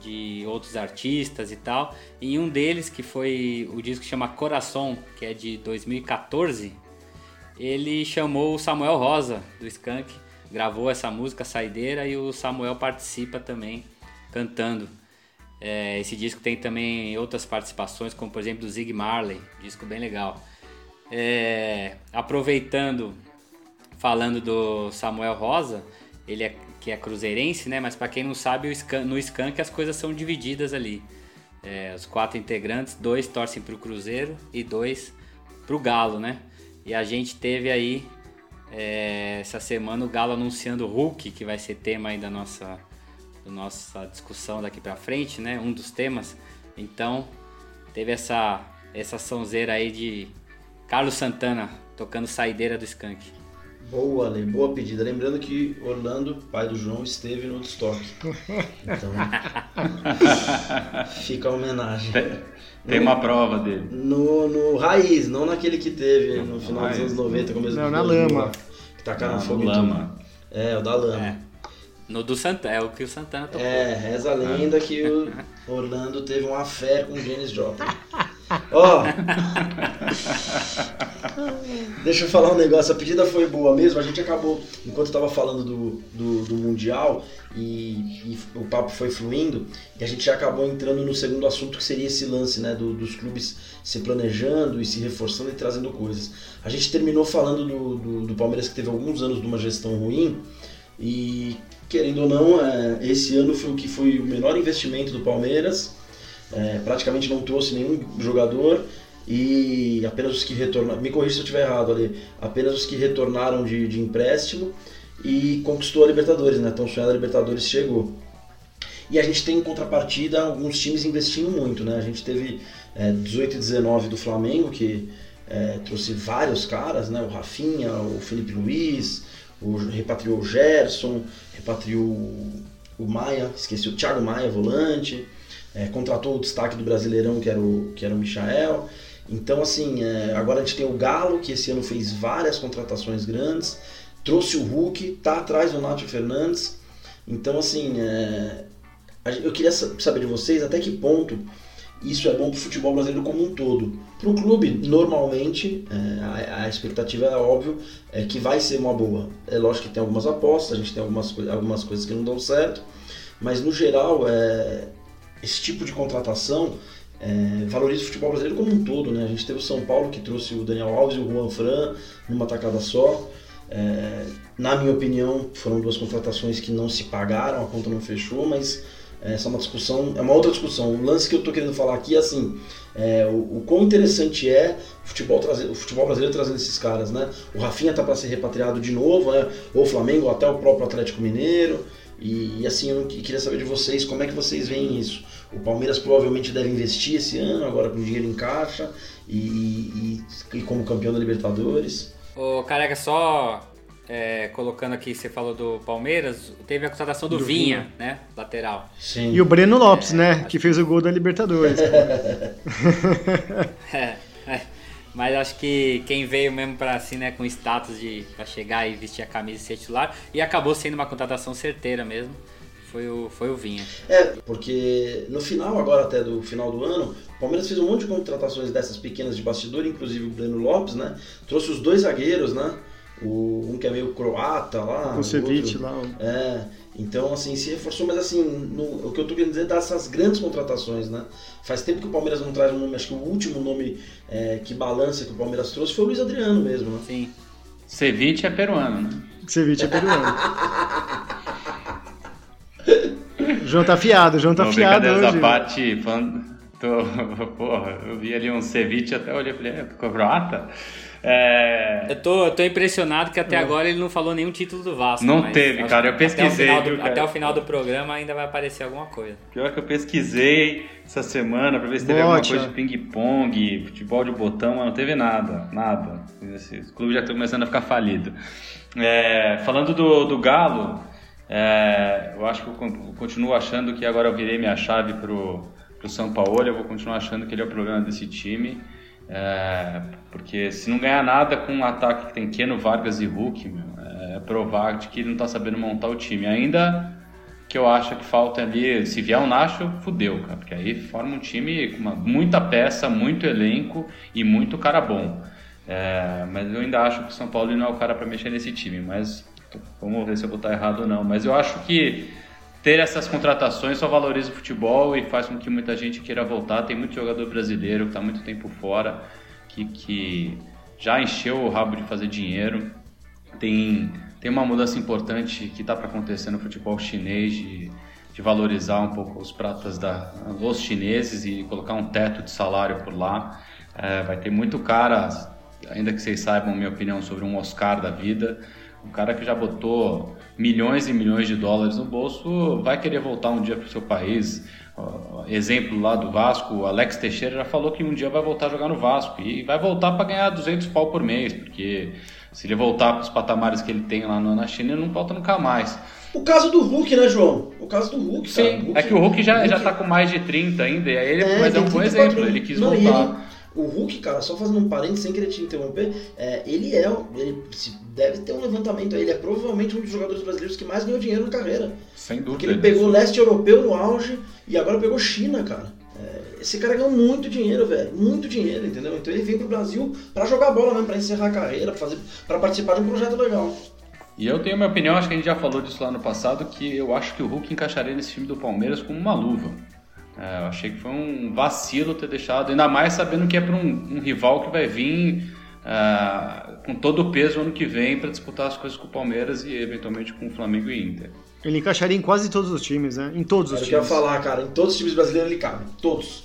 de outros artistas e tal. E um deles, que foi o disco que chama Coração, que é de 2014, ele chamou o Samuel Rosa, do Skank, gravou essa música Saideira e o Samuel participa também cantando. É, esse disco tem também outras participações, como por exemplo do Zig Marley, disco bem legal. É, aproveitando, falando do Samuel Rosa, ele é que é cruzeirense, né? Mas para quem não sabe, no Skank as coisas são divididas ali. É, os quatro integrantes, dois torcem para o Cruzeiro e dois para o Galo, né? E a gente teve aí é, essa semana o Galo anunciando o Hulk, que vai ser tema aí da nossa, da nossa discussão daqui para frente, né? Um dos temas. Então teve essa essa sonzeira aí de Carlos Santana tocando Saideira do Skank. Boa, Ale, boa pedida. Lembrando que Orlando, pai do João, esteve no Woodstock. Então, *laughs* fica a homenagem. Tem, uma prova dele. No, no Raiz, não naquele que teve no final Raiz. dos anos 90, começo Não, na lama. Que tacaram tá fogo lama. É, o da lama. É. No do Santana, é o que o Santana tocou. É, reza a lenda que o Orlando teve uma fé com o Janis Joplin. *laughs* Ó. *laughs* Deixa eu falar um negócio. A pedida foi boa mesmo. A gente acabou, enquanto estava falando do, do, do Mundial e, e, o papo foi fluindo, e a gente já acabou entrando no segundo assunto que seria esse lance né, do, dos clubes se planejando e se reforçando e trazendo coisas. A gente terminou falando do, do, do Palmeiras que teve alguns anos de uma gestão ruim e querendo ou não, é, esse ano foi o que foi o menor investimento do Palmeiras é, praticamente não trouxe nenhum jogador e apenas os que retornaram, me corrija se eu estiver errado ali, apenas os que retornaram de, de empréstimo e conquistou a Libertadores, né? Então sonhada Libertadores chegou. E a gente tem em contrapartida alguns times investindo muito, né? A gente teve é, 18 e 19 do Flamengo, que é, trouxe vários caras, né? O Rafinha, o Felipe Luiz, o, repatriou o Gerson, repatriou o Maia, esqueci o Thiago Maia, volante é, contratou o destaque do Brasileirão, que era o, que era o Michael. Então, assim, é, agora a gente tem o Galo, que esse ano fez várias contratações grandes, trouxe o Hulk, tá atrás do Nacho Fernandes. Então, assim, é, eu queria saber de vocês até que ponto isso é bom para o futebol brasileiro como um todo. Para o clube, normalmente, é, a, a, expectativa é óbvio é que vai ser uma boa. É lógico que tem algumas apostas, a gente tem algumas, algumas coisas que não dão certo, mas no geral é, esse tipo de contratação é, valoriza o futebol brasileiro como um todo. Né? A gente teve o São Paulo que trouxe o Daniel Alves e o Juan Fran numa tacada só. É, na minha opinião, foram duas contratações que não se pagaram, a conta não fechou, mas essa é uma discussão, é uma outra discussão. O lance que eu estou querendo falar aqui é assim: é, o, o quão interessante é o futebol, trazer, o futebol brasileiro trazendo esses caras, né? O Rafinha tá para ser repatriado de novo, né? ou o Flamengo, ou até o próprio Atlético Mineiro. E, e, assim, eu queria saber de vocês como é que vocês veem isso. O Palmeiras provavelmente deve investir esse ano, agora com dinheiro em caixa e, e, e como campeão da Libertadores. Ô, Careca, só é, colocando aqui, você falou do Palmeiras, teve a contratação do, do Vinha, Vinha, né? Lateral. Sim. E o Breno Lopes, é, né? Que fez o gol da Libertadores. *laughs* *laughs* é. Mas acho que quem veio mesmo para assim, né, com status de pra chegar e vestir a camisa e ser titular, e acabou sendo uma contratação certeira mesmo, foi o, foi o Vinha. É, porque no final, agora até do final do ano, o Palmeiras fez um monte de contratações dessas pequenas de bastidor, inclusive o Breno Lopes, né? Trouxe os dois zagueiros, né? O, um que é meio croata lá. O Ceviche lá. É. Então, assim, se reforçou, mas assim, no, o que eu tô querendo dizer é dessas grandes contratações, né? Faz tempo que o Palmeiras não traz um nome, acho que o último nome é, que balança que o Palmeiras trouxe foi o Luiz Adriano mesmo, né? Sim. Ceviche é peruano, né? Ceviche é peruano. *laughs* João tá fiado, João tá Não, fiado hoje. à parte, falando, tô, *laughs* porra, eu vi ali um ceviche, até olhei e falei, é croata? É... Eu, tô, eu tô impressionado que até agora ele não falou nenhum título do Vasco. Não teve, cara. Eu pesquisei. Até o, do, cara. até o final do programa ainda vai aparecer alguma coisa. Pior que eu pesquisei essa semana pra ver se teve Bote, alguma coisa de ping-pong, futebol de botão, mas não teve nada. Nada. Esse clube já tá começando a ficar falido. É, falando do, do Galo, é, eu acho que eu continuo achando que agora eu virei minha chave pro, pro São Paulo. Eu vou continuar achando que ele é o problema desse time. É, porque se não ganhar nada com um ataque que tem Keno, Vargas e Hulk, meu, é provar de que ele não está sabendo montar o time. Ainda que eu acho que falta ali, se vier um Nacho, fudeu, cara, porque aí forma um time com uma, muita peça, muito elenco e muito cara bom. É, mas eu ainda acho que o São Paulo não é o cara para mexer nesse time, mas vamos ver se eu vou estar errado ou não. Mas eu acho que ter essas contratações só valoriza o futebol e faz com que muita gente queira voltar. Tem muito jogador brasileiro que está muito tempo fora, que, que já encheu o rabo de fazer dinheiro. Tem, tem uma mudança importante que está para acontecer no futebol chinês de, de valorizar um pouco os pratas da, os chineses e colocar um teto de salário por lá. É, vai ter muito cara, ainda que vocês saibam minha opinião sobre um Oscar da vida, um cara que já botou milhões e milhões de dólares no bolso vai querer voltar um dia para o seu país. Uh, exemplo lá do Vasco, Alex Teixeira já falou que um dia vai voltar a jogar no Vasco e vai voltar para ganhar 200 pau por mês, porque se ele voltar para os patamares que ele tem lá na China, ele não volta nunca mais. O caso do Hulk, né, João? O caso do Hulk, Sim, Hulk, é que o Hulk já, Hulk... já tá com mais de 30 ainda, e aí ele, é, mas é um bom exemplo, ele quis não, voltar. O Hulk, cara, só fazendo um parênteses sem querer te interromper, é, ele é. Ele deve ter um levantamento aí. Ele é provavelmente um dos jogadores brasileiros que mais ganhou dinheiro na carreira. Sem dúvida. Porque ele pegou o leste europeu no auge e agora pegou China, cara. É, esse cara ganhou muito dinheiro, velho. Muito dinheiro, entendeu? Então ele veio pro Brasil para jogar bola mesmo, pra encerrar a carreira, pra, fazer, pra participar de um projeto legal. E eu tenho minha opinião, acho que a gente já falou disso lá no passado, que eu acho que o Hulk encaixaria nesse time do Palmeiras como uma luva. É, eu achei que foi um vacilo ter deixado, ainda mais sabendo que é para um, um, rival que vai vir uh, com todo o peso ano que vem para disputar as coisas com o Palmeiras e eventualmente com o Flamengo e Inter. Ele encaixaria em quase todos os times, né? Em todos os eu times. Eu ia falar, cara, em todos os times brasileiros ele cabe, todos.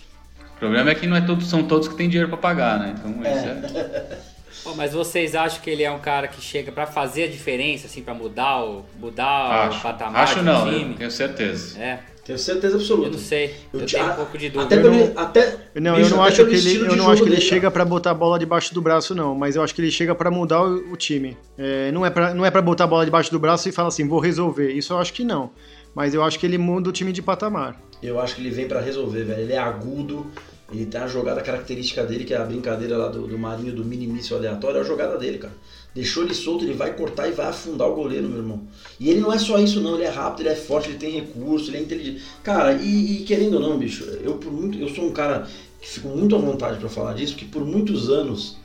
O problema é que não é todos, são todos que têm dinheiro para pagar, né? Então é. é... *laughs* oh, mas vocês acham que ele é um cara que chega para fazer a diferença, assim, para mudar o mudar acho, o patamar acho do não, time? tenho certeza. É. Tenho certeza absoluta. Eu não sei. Eu, eu tenho um pouco de dúvida. Até pelo, até, não, bicho, eu não acho que ele, eu não acho que ele dele, chega para botar a bola debaixo do braço não, mas eu acho que ele chega para mudar o, o, time. É, não é para não é para botar a bola debaixo do braço e falar assim, vou resolver. Isso eu acho que não. Mas eu acho que ele muda o time de patamar. Eu acho que ele vem para resolver, velho. Ele é agudo, ele tem a jogada característica dele, que é a brincadeira lá do, do Marinho do mini míssil aleatório, é a jogada dele, cara. Deixou ele solto, ele vai cortar e vai afundar o goleiro, meu irmão. E ele não é só isso, não. Ele é rápido, ele é forte, ele tem recurso, ele é inteligente. Cara, e, e querendo ou não, bicho, eu, por muito, eu sou um cara que fico muito à vontade para falar disso, porque por muitos anos,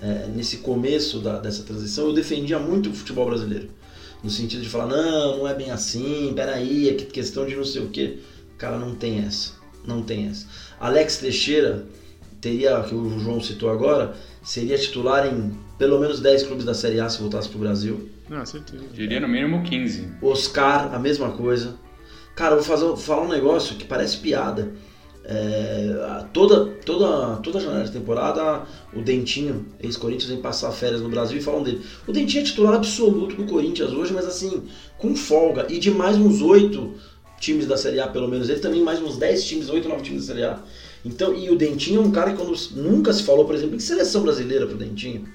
é, nesse começo da, dessa transição, eu defendia muito o futebol brasileiro. No sentido de falar, não, não é bem assim, peraí, é questão de não sei o quê. Cara, não tem essa. Não tem essa. Alex Teixeira teria, que o João citou agora, seria titular em pelo menos 10 clubes da Série A se voltasse pro Brasil. Ah, certeza. Diria no mínimo 15. Oscar, a mesma coisa. Cara, vou fazer, falar um negócio que parece piada. É, toda, toda, toda janela de temporada, o Dentinho, ex-Corinthians, vem passar férias no Brasil e falam dele. O Dentinho é titular absoluto do Corinthians hoje, mas assim, com folga. E de mais uns oito times da Série A, pelo menos. Ele também mais uns 10 times, 8, 9 times da Série A. Então, e o Dentinho é um cara que quando nunca se falou, por exemplo, em seleção brasileira pro Dentinho.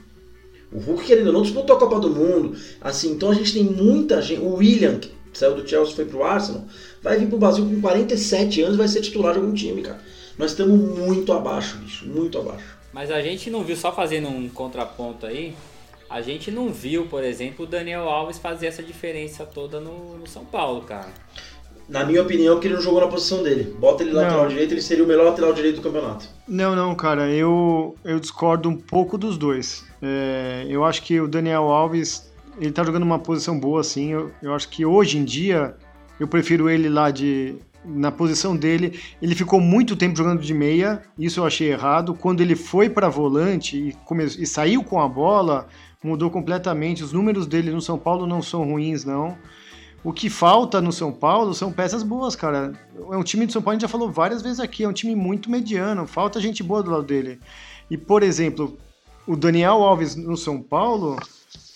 O Hulk, querendo ou não, disputou a Copa do Mundo. Assim, então a gente tem muita gente. O William, que saiu do Chelsea foi pro Arsenal, vai vir pro Brasil com 47 anos vai ser titular de algum time, cara. Nós estamos muito abaixo, bicho, muito abaixo. Mas a gente não viu, só fazendo um contraponto aí, a gente não viu, por exemplo, o Daniel Alves fazer essa diferença toda no, no São Paulo, cara. Na minha opinião, porque ele não jogou na posição dele. Bota ele lateral não. direito, ele seria o melhor lateral direito do campeonato. Não, não, cara, eu, eu discordo um pouco dos dois. É, eu acho que o Daniel Alves, ele tá jogando uma posição boa, assim. Eu, eu acho que hoje em dia, eu prefiro ele lá de na posição dele. Ele ficou muito tempo jogando de meia, isso eu achei errado. Quando ele foi para volante e, come... e saiu com a bola, mudou completamente. Os números dele no São Paulo não são ruins, não. O que falta no São Paulo são peças boas, cara. É um time do São Paulo, a gente já falou várias vezes aqui, é um time muito mediano, falta gente boa do lado dele. E, por exemplo, o Daniel Alves no São Paulo,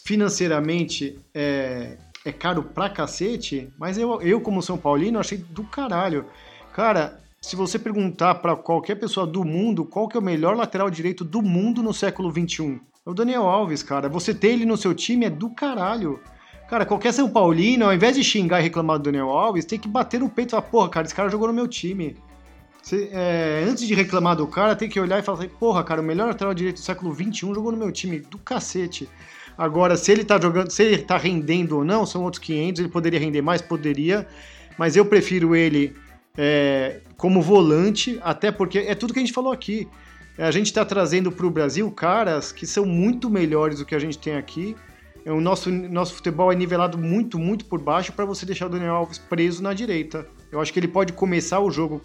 financeiramente, é, é caro pra cacete, mas eu, eu, como São Paulino, achei do caralho. Cara, se você perguntar para qualquer pessoa do mundo qual que é o melhor lateral direito do mundo no século XXI, é o Daniel Alves, cara. Você ter ele no seu time é do caralho. Cara, qualquer São Paulino, ao invés de xingar e reclamar do Daniel Alves, tem que bater no peito e falar, porra, cara, esse cara jogou no meu time. Você, é, antes de reclamar do cara, tem que olhar e falar assim, porra, cara, o melhor lateral direito do século XXI jogou no meu time, do cacete. Agora, se ele tá jogando, se ele tá rendendo ou não, são outros 500, ele poderia render mais, poderia, mas eu prefiro ele é, como volante, até porque é tudo que a gente falou aqui. A gente está trazendo para o Brasil caras que são muito melhores do que a gente tem aqui, é, o nosso, nosso futebol é nivelado muito, muito por baixo para você deixar o Daniel Alves preso na direita. Eu acho que ele pode começar o jogo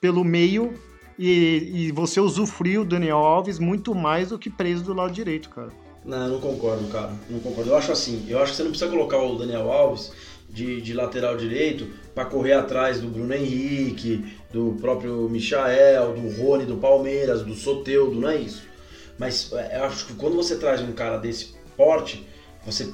pelo meio e, e você usufruir o Daniel Alves muito mais do que preso do lado direito, cara. Não, não concordo, cara. Não concordo. Eu acho assim, eu acho que você não precisa colocar o Daniel Alves de, de lateral direito para correr atrás do Bruno Henrique, do próprio Michael, do Rony do Palmeiras, do Soteudo, não é isso. Mas é, eu acho que quando você traz um cara desse porte, você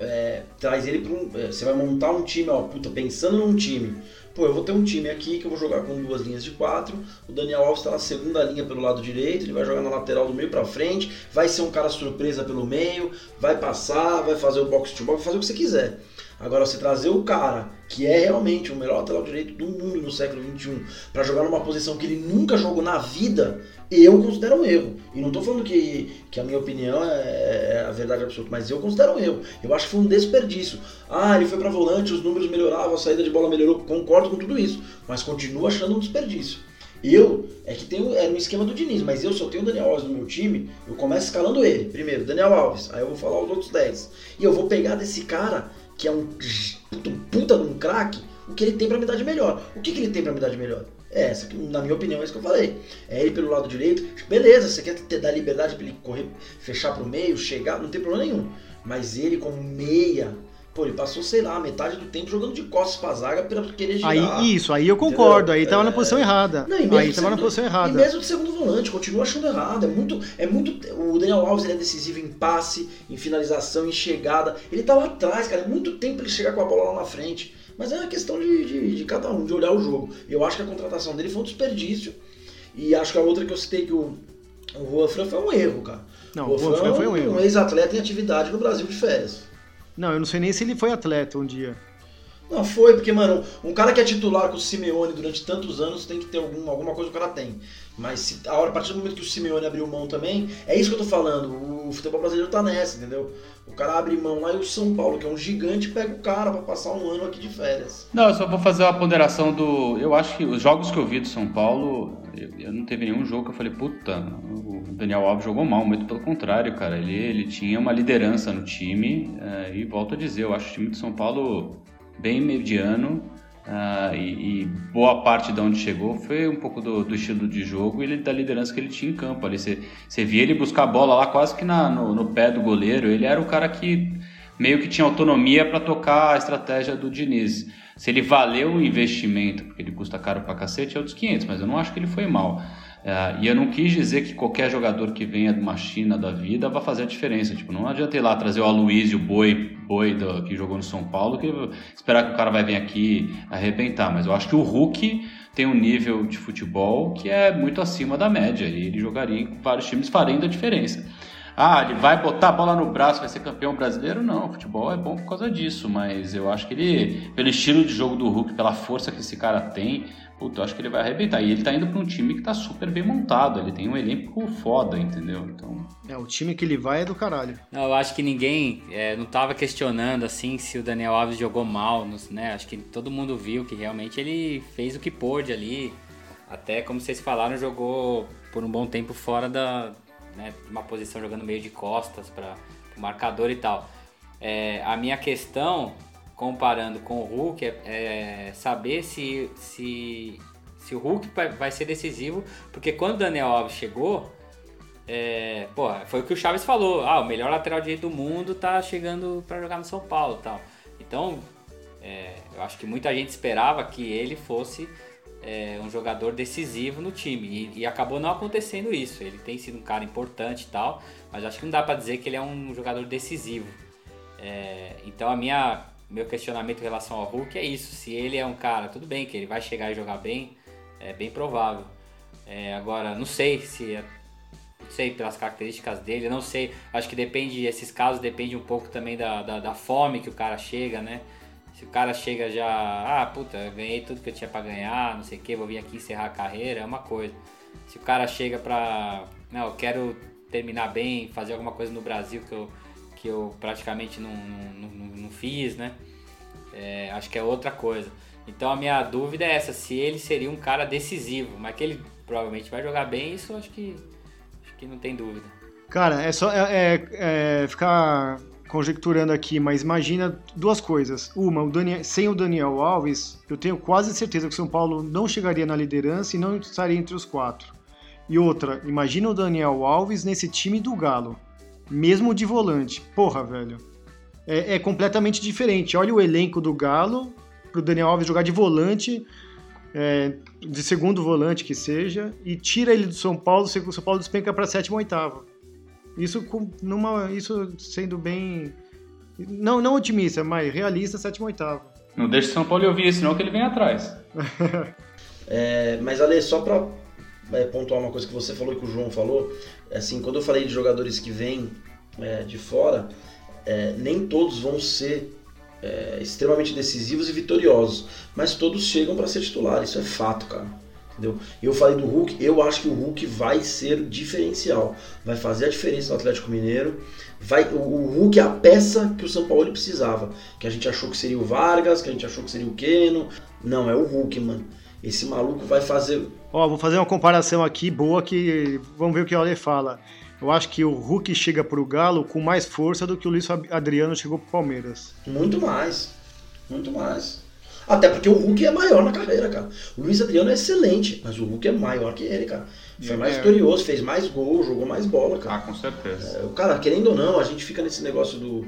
é, traz ele para um. É, você vai montar um time, ó, puta, pensando num time. Pô, eu vou ter um time aqui que eu vou jogar com duas linhas de quatro. O Daniel Alves está na segunda linha pelo lado direito, ele vai jogar na lateral do meio para frente, vai ser um cara surpresa pelo meio, vai passar, vai fazer o box to box, vai fazer o que você quiser. Agora, você trazer o cara que é realmente o melhor lateral direito do mundo no século XXI para jogar numa posição que ele nunca jogou na vida, eu considero um erro. E não estou falando que, que a minha opinião é, é, a verdade absoluta, mas eu considero um erro. Eu acho que foi um desperdício. Ah, ele foi para volante, os números melhoravam, a saída de bola melhorou. Concordo com tudo isso, mas continuo achando um desperdício. Eu, é que tem é no esquema do Diniz, mas eu só tenho o Daniel Alves no meu time, eu começo escalando ele. Primeiro, Daniel Alves, aí eu vou falar os outros 10. E eu vou pegar desse cara que é um puta de um craque, o que ele tem para me dar de melhor. O que, que ele tem para me dar de melhor? É essa, na minha opinião, é isso que eu falei. É ele pelo lado direito, beleza, você quer ter, dar liberdade para ele correr, fechar pro meio, chegar, não tem problema nenhum. Mas ele como meia, Pô, ele passou, sei lá, metade do tempo jogando de costas pra zaga pra querer girar. Aí, isso, aí eu concordo, entendeu? aí tava é... na posição errada. Não, aí tava segundo, na posição errada. E mesmo de segundo volante, continua achando errado. É muito, é muito. O Daniel Alves ele é decisivo em passe, em finalização, em chegada. Ele tá lá atrás, cara. É muito tempo ele chegar com a bola lá na frente. Mas é uma questão de, de, de cada um, de olhar o jogo. Eu acho que a contratação dele foi um desperdício. E acho que a outra que eu citei que o, o Juan Fran foi um erro, cara. Não, o Juan Fran foi um erro. Um ex-atleta em atividade no Brasil de férias. Não, eu não sei nem se ele foi atleta um dia. Não, foi, porque, mano, um cara que é titular com o Simeone durante tantos anos tem que ter algum, alguma coisa que o cara tem. Mas se, a, hora, a partir do momento que o Simeone abriu mão também, é isso que eu tô falando. O futebol brasileiro tá nessa, entendeu? O cara abre mão lá e o São Paulo, que é um gigante, pega o cara para passar um ano aqui de férias. Não, eu só vou fazer uma ponderação do. Eu acho que os jogos que eu vi do São Paulo, eu, eu não teve nenhum jogo que eu falei, puta, o Daniel Alves jogou mal, muito pelo contrário, cara. Ele, ele tinha uma liderança no time, é, e volto a dizer, eu acho o time do São Paulo bem mediano. Uh, e, e, boa parte de onde chegou foi um pouco do, do, estilo de jogo e da liderança que ele tinha em campo. Ali você via ele buscar a bola lá quase que na, no, no, pé do goleiro. Ele era o cara que meio que tinha autonomia para tocar a estratégia do Diniz. Se ele valeu o investimento, porque ele custa caro pra cacete, é outros 500, mas eu não acho que ele foi mal. É, e eu não quis dizer que qualquer jogador que venha de uma China da vida vai fazer a diferença. Tipo, não adianta ir lá trazer o Aloysio Boi, Boi do, que jogou no São Paulo, que esperar que o cara vai vir aqui arrebentar. Mas eu acho que o Hulk tem um nível de futebol que é muito acima da média. E ele jogaria em vários times fazendo a diferença. Ah, ele vai botar a bola no braço, vai ser campeão brasileiro? Não, o futebol é bom por causa disso, mas eu acho que ele, pelo estilo de jogo do Hulk, pela força que esse cara tem, puta, eu acho que ele vai arrebentar. E ele tá indo para um time que tá super bem montado, ele tem um elenco foda, entendeu? Então... É, o time que ele vai é do caralho. Não, eu acho que ninguém é, não tava questionando, assim, se o Daniel Alves jogou mal, né? Acho que todo mundo viu que realmente ele fez o que pôde ali. Até, como vocês falaram, jogou por um bom tempo fora da, né, uma posição jogando meio de costas para o marcador e tal. É, a minha questão comparando com o Hulk é, é saber se, se, se o Hulk vai ser decisivo, porque quando o Daniel Alves chegou, é, porra, foi o que o Chaves falou, ah, o melhor lateral direito do mundo tá chegando para jogar no São Paulo tal. Então, É, eu acho que muita gente esperava que ele fosse é, um jogador decisivo no time e, e, acabou não acontecendo isso. Ele tem sido um cara importante e tal, mas acho que não dá para dizer que ele é um jogador decisivo. É, então a minha meu questionamento em relação ao Hulk é isso. Se ele é um cara, tudo bem que ele vai chegar e jogar bem, é bem provável. É, agora, não sei se é, não sei pelas características dele, não sei. Acho que depende, esses casos depende um pouco também da, da, da fome que o cara chega, né? Se o cara chega já, ah, puta, ganhei tudo que eu tinha para ganhar, não sei o que, vou vir aqui encerrar a carreira, é uma coisa. Se o cara chega pra, não, eu quero terminar bem, fazer alguma coisa no Brasil que eu, que eu praticamente não, não, não, não fiz, né? É, acho que é outra coisa. Então a minha dúvida é essa, se ele seria um cara decisivo, mas que ele provavelmente vai jogar bem, isso acho que, acho que não tem dúvida. Cara, é só é, é, é ficar conjecturando aqui, mas imagina duas coisas. Uma, o Daniel, sem o Daniel Alves, eu tenho quase certeza que o São Paulo não chegaria na liderança e não estaria entre os quatro. E outra, imagina o Daniel Alves nesse time do Galo, mesmo de volante. Porra, velho. É, é completamente diferente. Olha o elenco do Galo pro Daniel Alves jogar de volante, é, de segundo volante que seja, e tira ele do São Paulo, o São Paulo despenca para sétimo ou oitavo. Isso, numa, isso sendo bem. Não, não otimista, mas realista, sétimo oitavo. Não deixa o São Paulo ouvir isso, não, que ele vem atrás. *laughs* é, mas, Ale, só para é, pontuar uma coisa que você falou e que o João falou, assim, quando eu falei de jogadores que vêm é, de fora, é, nem todos vão ser é, extremamente decisivos e vitoriosos, mas todos chegam para ser titular, isso é fato, cara. Entendeu? Eu falei do Hulk, eu acho que o Hulk vai ser diferencial, vai fazer a diferença no Atlético Mineiro. Vai, o, Hulk é a peça que o São Paulo precisava, que a gente achou que seria o Vargas, que a gente achou que seria o Keno. Não, é o Hulk, mano. Esse maluco vai fazer. Ó, vou fazer uma comparação aqui boa que vamos ver o que o Ale fala. Eu acho que o Hulk chega pro Galo com mais força do que o Luiz Adriano chegou pro Palmeiras. Muito mais. Muito mais. Até porque o Hulk é maior na carreira, cara. O Luiz Adriano é excelente, mas o Hulk é maior que ele, cara. Foi mais é. vitorioso, fez mais gol, jogou mais bola, cara. Ah, com certeza. É, o cara, querendo ou não, a gente fica nesse negócio do,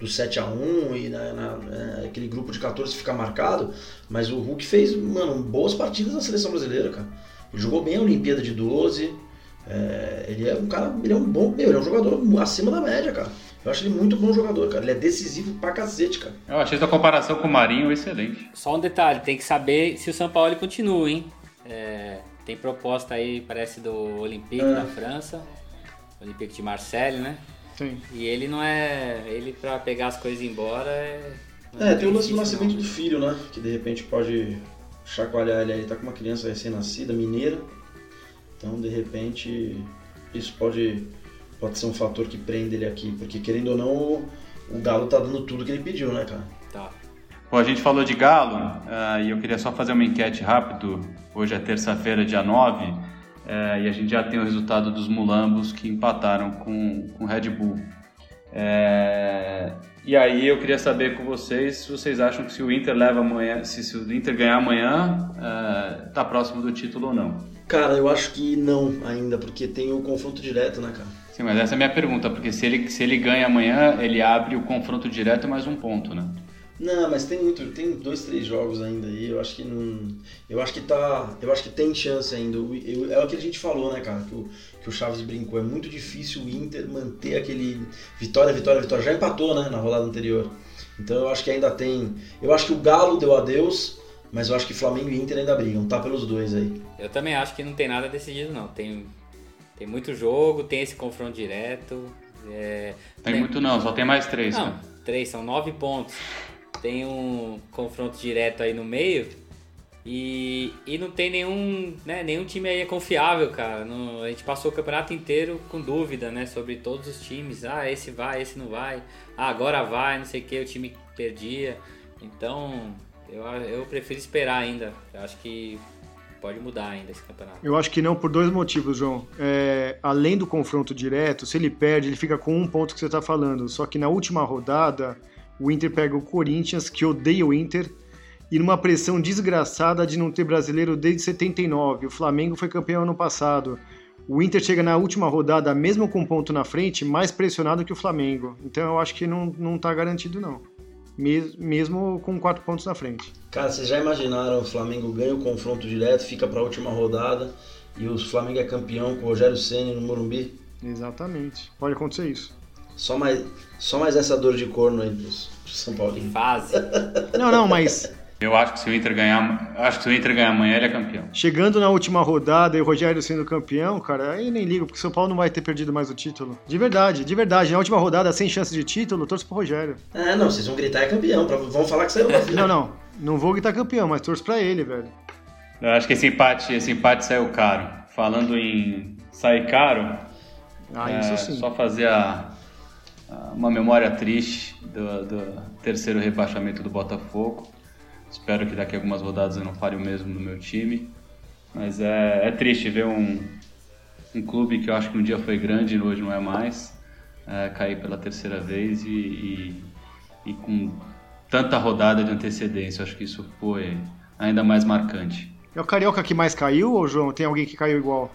do 7x1 e na, na, na, aquele grupo de 14 fica marcado, mas o Hulk fez, mano, boas partidas na seleção brasileira, cara. Ele jogou bem a Olimpíada de 12. É, ele é um cara, ele é um bom, ele é um jogador acima da média, cara. Eu acho ele muito bom jogador, cara. Ele é decisivo pra cacete, cara. Eu achei essa comparação com o Marinho excelente. Só um detalhe, tem que saber se o São Paulo continua, hein? É, tem proposta aí, parece do Olympique é. da França, Olympique de Marseille, né? Sim. E ele não é. Ele pra pegar as coisas embora é. É, tem o lance do nascimento do filho, né? Que de repente pode chacoalhar ele aí. Tá com uma criança recém-nascida, mineira. Então, de repente, isso pode pode ser um fator que prende ele aqui, porque querendo ou não, o, o Galo tá dando tudo que ele pediu, né, cara? Tá. Bom, a gente falou de Galo uh, e eu queria só fazer uma enquete rápido. Hoje é terça-feira, dia 9, eh, e a gente já tem o resultado dos mulambos que empataram com o Red Bull. É, e aí eu queria saber com vocês se vocês acham que se o Inter leva amanhã, se, se o Inter ganhar amanhã, está próximo do título ou não. Cara, eu acho que não ainda, porque tem o confronto direto, né, cara? Sim, mas essa é a minha pergunta, porque se ele, se ele ganha amanhã, ele abre o confronto direto mais um ponto, né? Não, mas tem muito, tem dois, três jogos ainda aí. Eu acho que não, eu acho que tá, eu acho que tem chance ainda. Eu, é o que a gente falou, né, cara? Que o, que o Chaves brincou. É muito difícil o Inter manter aquele vitória, vitória, vitória. Já empatou, né, na rodada anterior. Então eu acho que ainda tem. Eu acho que o Galo deu adeus, mas eu acho que Flamengo e Inter ainda brigam. Tá pelos dois aí. Eu também acho que não tem nada decidido, não. Tem tem muito jogo, tem esse confronto direto. É, tem, muito não, só tem mais três. Não, cara. três, são nove pontos. Tem um confronto direto aí no meio. E, e não tem nenhum, né, nenhum time aí é confiável, cara. A gente passou o campeonato inteiro com dúvida, né? Sobre todos os times. Ah, esse vai, esse não vai. Ah, agora vai, não sei o que, o time perdia. Então, eu, eu prefiro esperar ainda. Eu acho que pode mudar ainda esse campeonato. Eu acho que não por dois motivos, João. É, além do confronto direto, se ele perde, ele fica com um ponto que você está falando. Só que na última rodada, o Inter pega o Corinthians, que odeia o Inter, e numa pressão desgraçada de não ter brasileiro desde 79. O Flamengo foi campeão ano passado. O Inter chega na última rodada, mesmo com um ponto na frente, mais pressionado que o Flamengo. Então eu acho que não, não tá garantido, não. mesmo com quatro pontos na frente. Cara, vocês já imaginaram o Flamengo ganha o confronto direto, fica para a última rodada e o Flamengo é campeão com o Rogério Ceni no Morumbi? Exatamente. Pode acontecer isso. Só mais, só mais essa dor de corno aí pros, São Paulo. Em fase. Não, não, mas eu acho que se o Inter ganhar, acho que se o Inter ganhar amanhã, ele é campeão. Chegando na última rodada e o Rogério sendo campeão, cara, aí nem ligo, porque o São Paulo não vai ter perdido mais o título. De verdade, de verdade. Na última rodada, sem chance de título, torço pro Rogério. É, não, vocês vão gritar é campeão, pra, vão falar que saiu da Não, não. Não vou gritar campeão, mas torço pra ele, velho. Eu acho que esse empate, esse empate saiu caro. Falando em sair caro, ah, é, isso sim. só fazer a, uma memória triste do, do terceiro rebaixamento do Botafogo. Espero que daqui a algumas rodadas eu não fale o mesmo no meu time. Mas é, é triste ver um, um clube que eu acho que um dia foi grande e hoje não é mais, é, cair pela terceira vez e, e, e, com tanta rodada de antecedência. Eu acho que isso foi ainda mais marcante. É o Carioca que mais caiu, ou João? Tem alguém que caiu igual?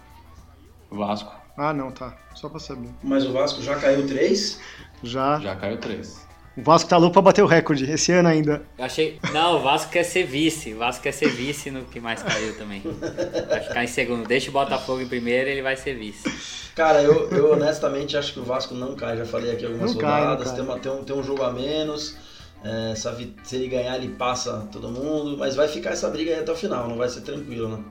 Vasco. Ah, não, tá. Só pra saber. Mas o Vasco já caiu três? Já. Já caiu três. O Vasco tá louco pra bater o recorde esse ano ainda. Eu achei. Não, o Vasco quer ser vice. O Vasco quer ser vice no que mais caiu também. Vai ficar em segundo. Deixa o Botafogo em primeiro ele vai ser vice. Cara, eu, eu honestamente acho que o Vasco não cai. Já falei aqui algumas não rodadas. Cai, Tem, uma, tem, um, tem um jogo a menos. É, se ele ganhar, ele passa todo mundo. Mas vai ficar essa briga aí até o final. Não vai ser tranquilo, né?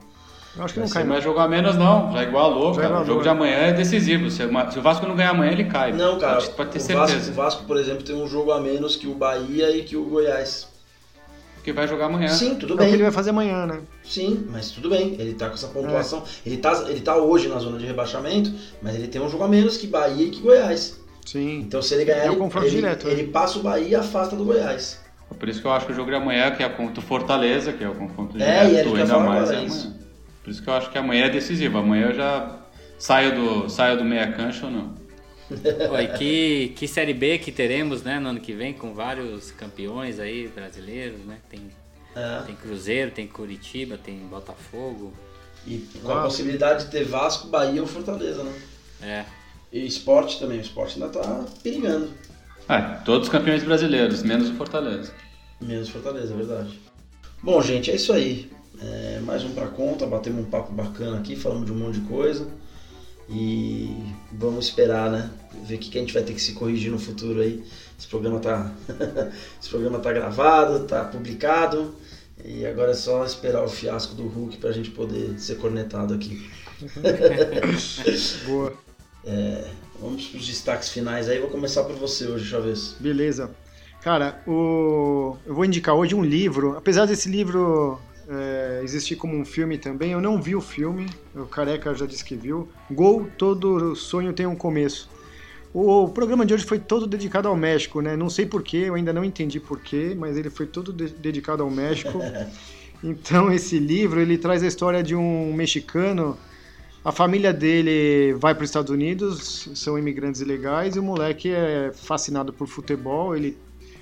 Eu acho que não cai mais. jogar menos não, já igualou, já cara. O jogo de amanhã é decisivo. Se, o Vasco não ganhar amanhã, ele cai. Não, cara. Pode, pode ter o certeza. Vasco, o Vasco, por exemplo, tem um jogo a menos que o Bahia e que o Goiás. Que vai jogar amanhã. Sim, tudo é bem. É o que ele vai fazer amanhã, né? Sim, mas tudo bem. Ele tá com essa pontuação. É. Ele, tá, ele tá hoje na zona de rebaixamento, mas ele tem um jogo a menos que Bahia e que Goiás. Sim. Então se ele ganhar, é um confronto ele, direto, ele, né? passa o Bahia e afasta do Goiás. Por isso que eu acho que o jogo de amanhã, que é contra o Fortaleza, que é o confronto é, direto, e ele ainda mais é amanhã. Por isso que eu acho que amanhã é decisivo. Amanhã eu já saio do, saio do meia cancha ou não. *laughs* Oi, que, que Série B que teremos né, no ano que vem, com vários campeões aí brasileiros, né? Tem, é. tem Cruzeiro, tem Curitiba, tem Botafogo. E com a possibilidade de ter Vasco, Bahia ou Fortaleza, né? É. E esporte também, o esporte ainda tá perigando. É, todos os campeões brasileiros, menos o Fortaleza. Menos o Fortaleza, é verdade. Bom, gente, é isso aí. É, mais um para conta, batemos um papo bacana aqui, falamos de um monte de coisa. E vamos esperar, né? Ver o que, que a gente vai ter que se corrigir no futuro aí. Esse programa tá, *laughs* esse programa tá gravado, tá publicado. E agora é só esperar o fiasco do Hulk pra gente poder ser cornetado aqui. *laughs* Boa. *laughs* É, vamos pros destaques finais aí. Vou começar por você hoje, Chaves. Beleza. Cara, o... eu vou indicar hoje um livro. Apesar desse livro é, existir como um filme também. Eu não vi o filme, o Careca já disse que viu. Gol, todo sonho tem um começo. O programa de hoje foi todo dedicado ao México, né? Não sei porquê, eu ainda não entendi porquê, mas ele foi todo de dedicado ao México. *laughs* Então esse livro ele traz a história de um mexicano. A família dele vai para os Estados Unidos, são imigrantes ilegais e o moleque é fascinado por futebol. Ele,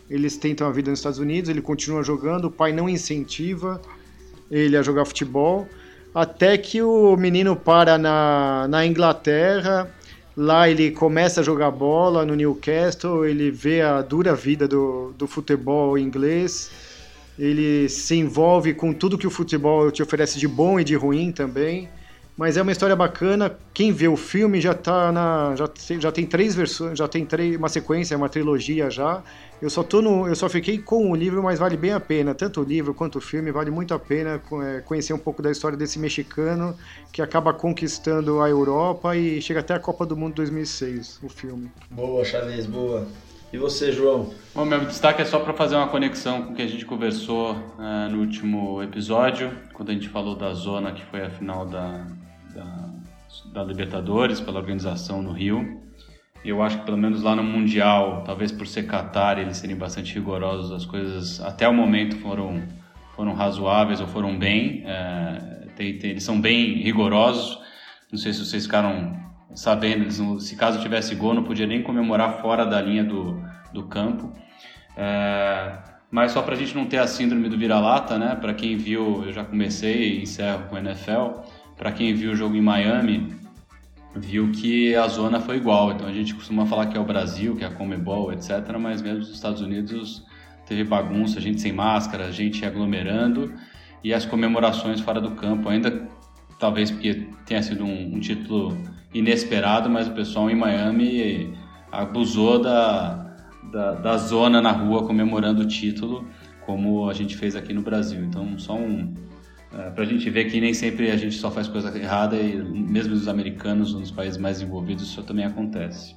eles tentam a vida nos Estados Unidos, ele continua jogando, o pai não incentiva ele a jogar futebol, até que o menino para na, na Inglaterra, lá ele começa a jogar bola no Newcastle, ele vê a dura vida do, do futebol inglês, ele se envolve com tudo que o futebol te oferece de bom e de ruim também. Mas é uma história bacana. Quem vê o filme já tá na. Já, já tem três versões, já tem três, uma sequência, uma trilogia já. Eu só tô no. Eu só fiquei com o livro, mas vale bem a pena. Tanto o livro quanto o filme, vale muito a pena é, conhecer um pouco da história desse mexicano que acaba conquistando a Europa e chega até a Copa do Mundo 2006, o filme. Boa, Chaves, boa. E você, João? Bom, meu destaque é só para fazer uma conexão com o que a gente conversou uh, no último episódio, quando a gente falou da zona que foi a final da, da, da Libertadores pela organização no Rio. Eu acho que pelo menos lá no Mundial, talvez por ser Qatar, eles serem bastante rigorosos, as coisas até o momento foram, foram razoáveis ou foram bem. É, tem, tem, eles são bem rigorosos. Não sei se vocês ficaram sabendo, eles, se caso tivesse gol, não podia nem comemorar fora da linha do, do campo. É, mas só para a gente não ter a síndrome do vira-lata, né? Para quem viu, eu já comecei e encerro com o NFL para quem viu o jogo em Miami, viu que a zona foi igual. Então a gente costuma falar que é o Brasil, que é a Comebol, etc. Mas mesmo os Estados Unidos teve bagunça, gente sem máscara, gente aglomerando e as comemorações fora do campo, ainda talvez porque tenha sido um, um título inesperado, mas o pessoal em Miami abusou da, da, da, zona na rua comemorando o título, como a gente fez aqui no Brasil. Então, só um. É, para a gente ver que nem sempre a gente só faz coisa errada e mesmo os americanos, nos países mais envolvidos, isso também acontece.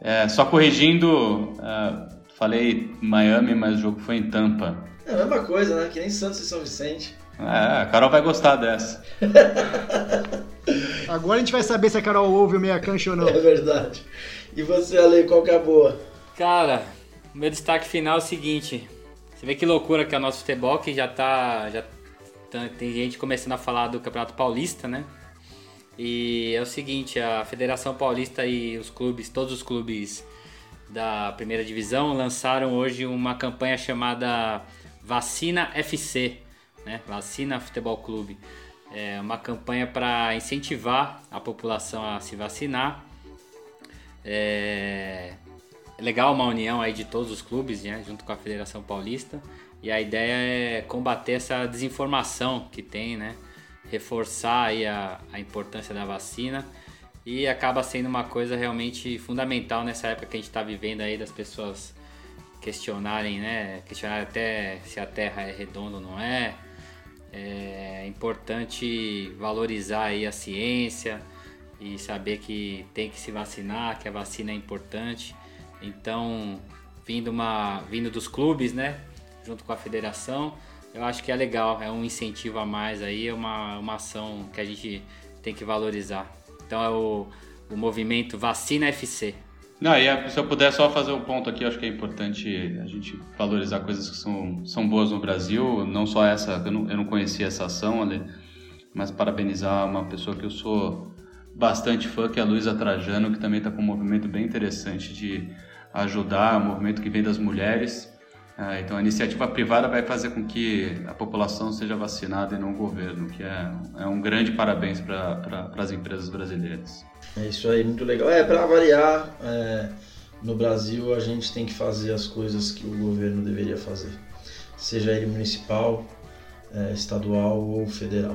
É, só corrigindo, é, falei Miami, mas o jogo foi em Tampa. É a mesma coisa, né? Que nem Santos e São Vicente. É, a Carol vai gostar dessa. *laughs* Agora a gente vai saber se a Carol ouve o meia cancha ou não. É verdade. E você, Ale, qual que é a boa? Cara, meu destaque final é o seguinte. Você vê que loucura que é o nosso futebol, que já tá. Já tá, tem gente começando a falar do Campeonato Paulista, né? E é o seguinte, a Federação Paulista e os clubes, todos os clubes da primeira divisão lançaram hoje uma campanha chamada Vacina FC, né? Vacina Futebol Clube. É uma campanha para incentivar a população a se vacinar. É legal uma união aí de todos os clubes, né? junto com a Federação Paulista. E a ideia é combater essa desinformação que tem, né? Reforçar aí a, a importância da vacina e acaba sendo uma coisa realmente fundamental nessa época que a gente está vivendo aí das pessoas questionarem, né? Questionar até se a Terra é redonda ou não é, é importante valorizar aí a ciência e saber que tem que se vacinar, que a vacina é importante. Então, vindo uma vindo dos clubes, né, junto com a federação, eu acho que é legal, é um incentivo a mais aí, é uma, uma ação que a gente tem que valorizar. Então é o, o movimento Vacina FC. Não, e se eu puder só fazer um ponto aqui, acho que é importante a gente valorizar coisas que são, são boas no Brasil, não só essa, eu não, eu não conhecia essa ação, ali, mas parabenizar uma pessoa que eu sou bastante fã, que é a Luísa Trajano, que também está com um movimento bem interessante de ajudar, um movimento que vem das mulheres. Ah, então a iniciativa privada vai fazer com que a população seja vacinada e não o governo, que é, é um grande parabéns para pra, as empresas brasileiras. É isso aí, muito legal. É, para variar, é, no Brasil a gente tem que fazer as coisas que o governo deveria fazer, seja ele municipal, é, estadual ou federal.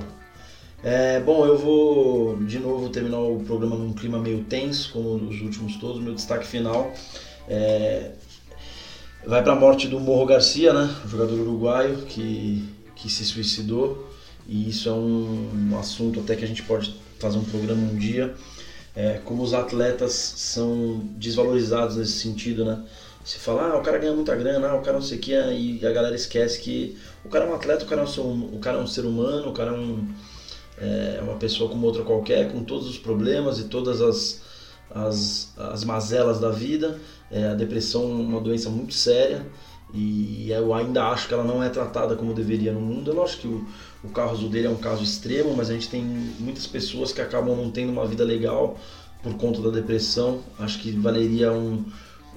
É, bom, eu vou de novo terminar o programa num clima meio tenso, como os últimos todos. Meu destaque final é, vai para a morte do Morro Garcia, né, jogador uruguaio que, que se suicidou. E isso é um, assunto até que a gente pode fazer um programa um dia é, como os atletas são desvalorizados nesse sentido, né? Se fala, ah, o cara ganha muita grana, ah, o cara não sei o que, e a galera esquece que o cara é um atleta, o cara é um ser, o cara é um ser humano, o cara é, um, é uma pessoa como outra qualquer, com todos os problemas e todas as, as, as mazelas da vida. É, a depressão é uma doença muito séria e eu ainda acho que ela não é tratada como deveria no mundo. É lógico que o, o caso dele é um caso extremo, mas a gente tem muitas pessoas que acabam não tendo uma vida legal por conta da depressão. Acho que valeria um,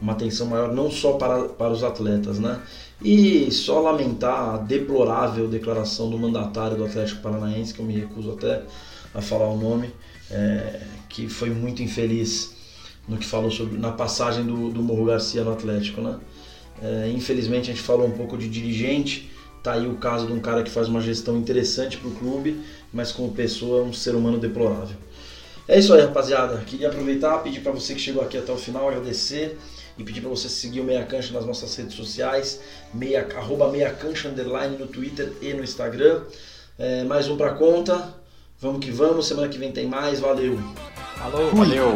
uma atenção maior não só para, para os atletas, né? E só lamentar a deplorável declaração do mandatário do Atlético Paranaense, que eu me recuso até a falar o nome, é, que foi muito infeliz no que falou sobre na passagem do, do Morro Garcia no Atlético, né? É, infelizmente a gente falou um pouco de dirigente, Tá aí o caso de um cara que faz uma gestão interessante para o clube, mas como pessoa é um ser humano deplorável. É isso aí, rapaziada. Queria aproveitar, pedir para você que chegou aqui até o final, agradecer e pedir para você seguir o Meia Cancha nas nossas redes sociais, meia, arroba Meia Cancha Underline no Twitter e no Instagram. É, mais um para conta. Vamos que vamos, semana que vem tem mais. Valeu. Falou, valeu.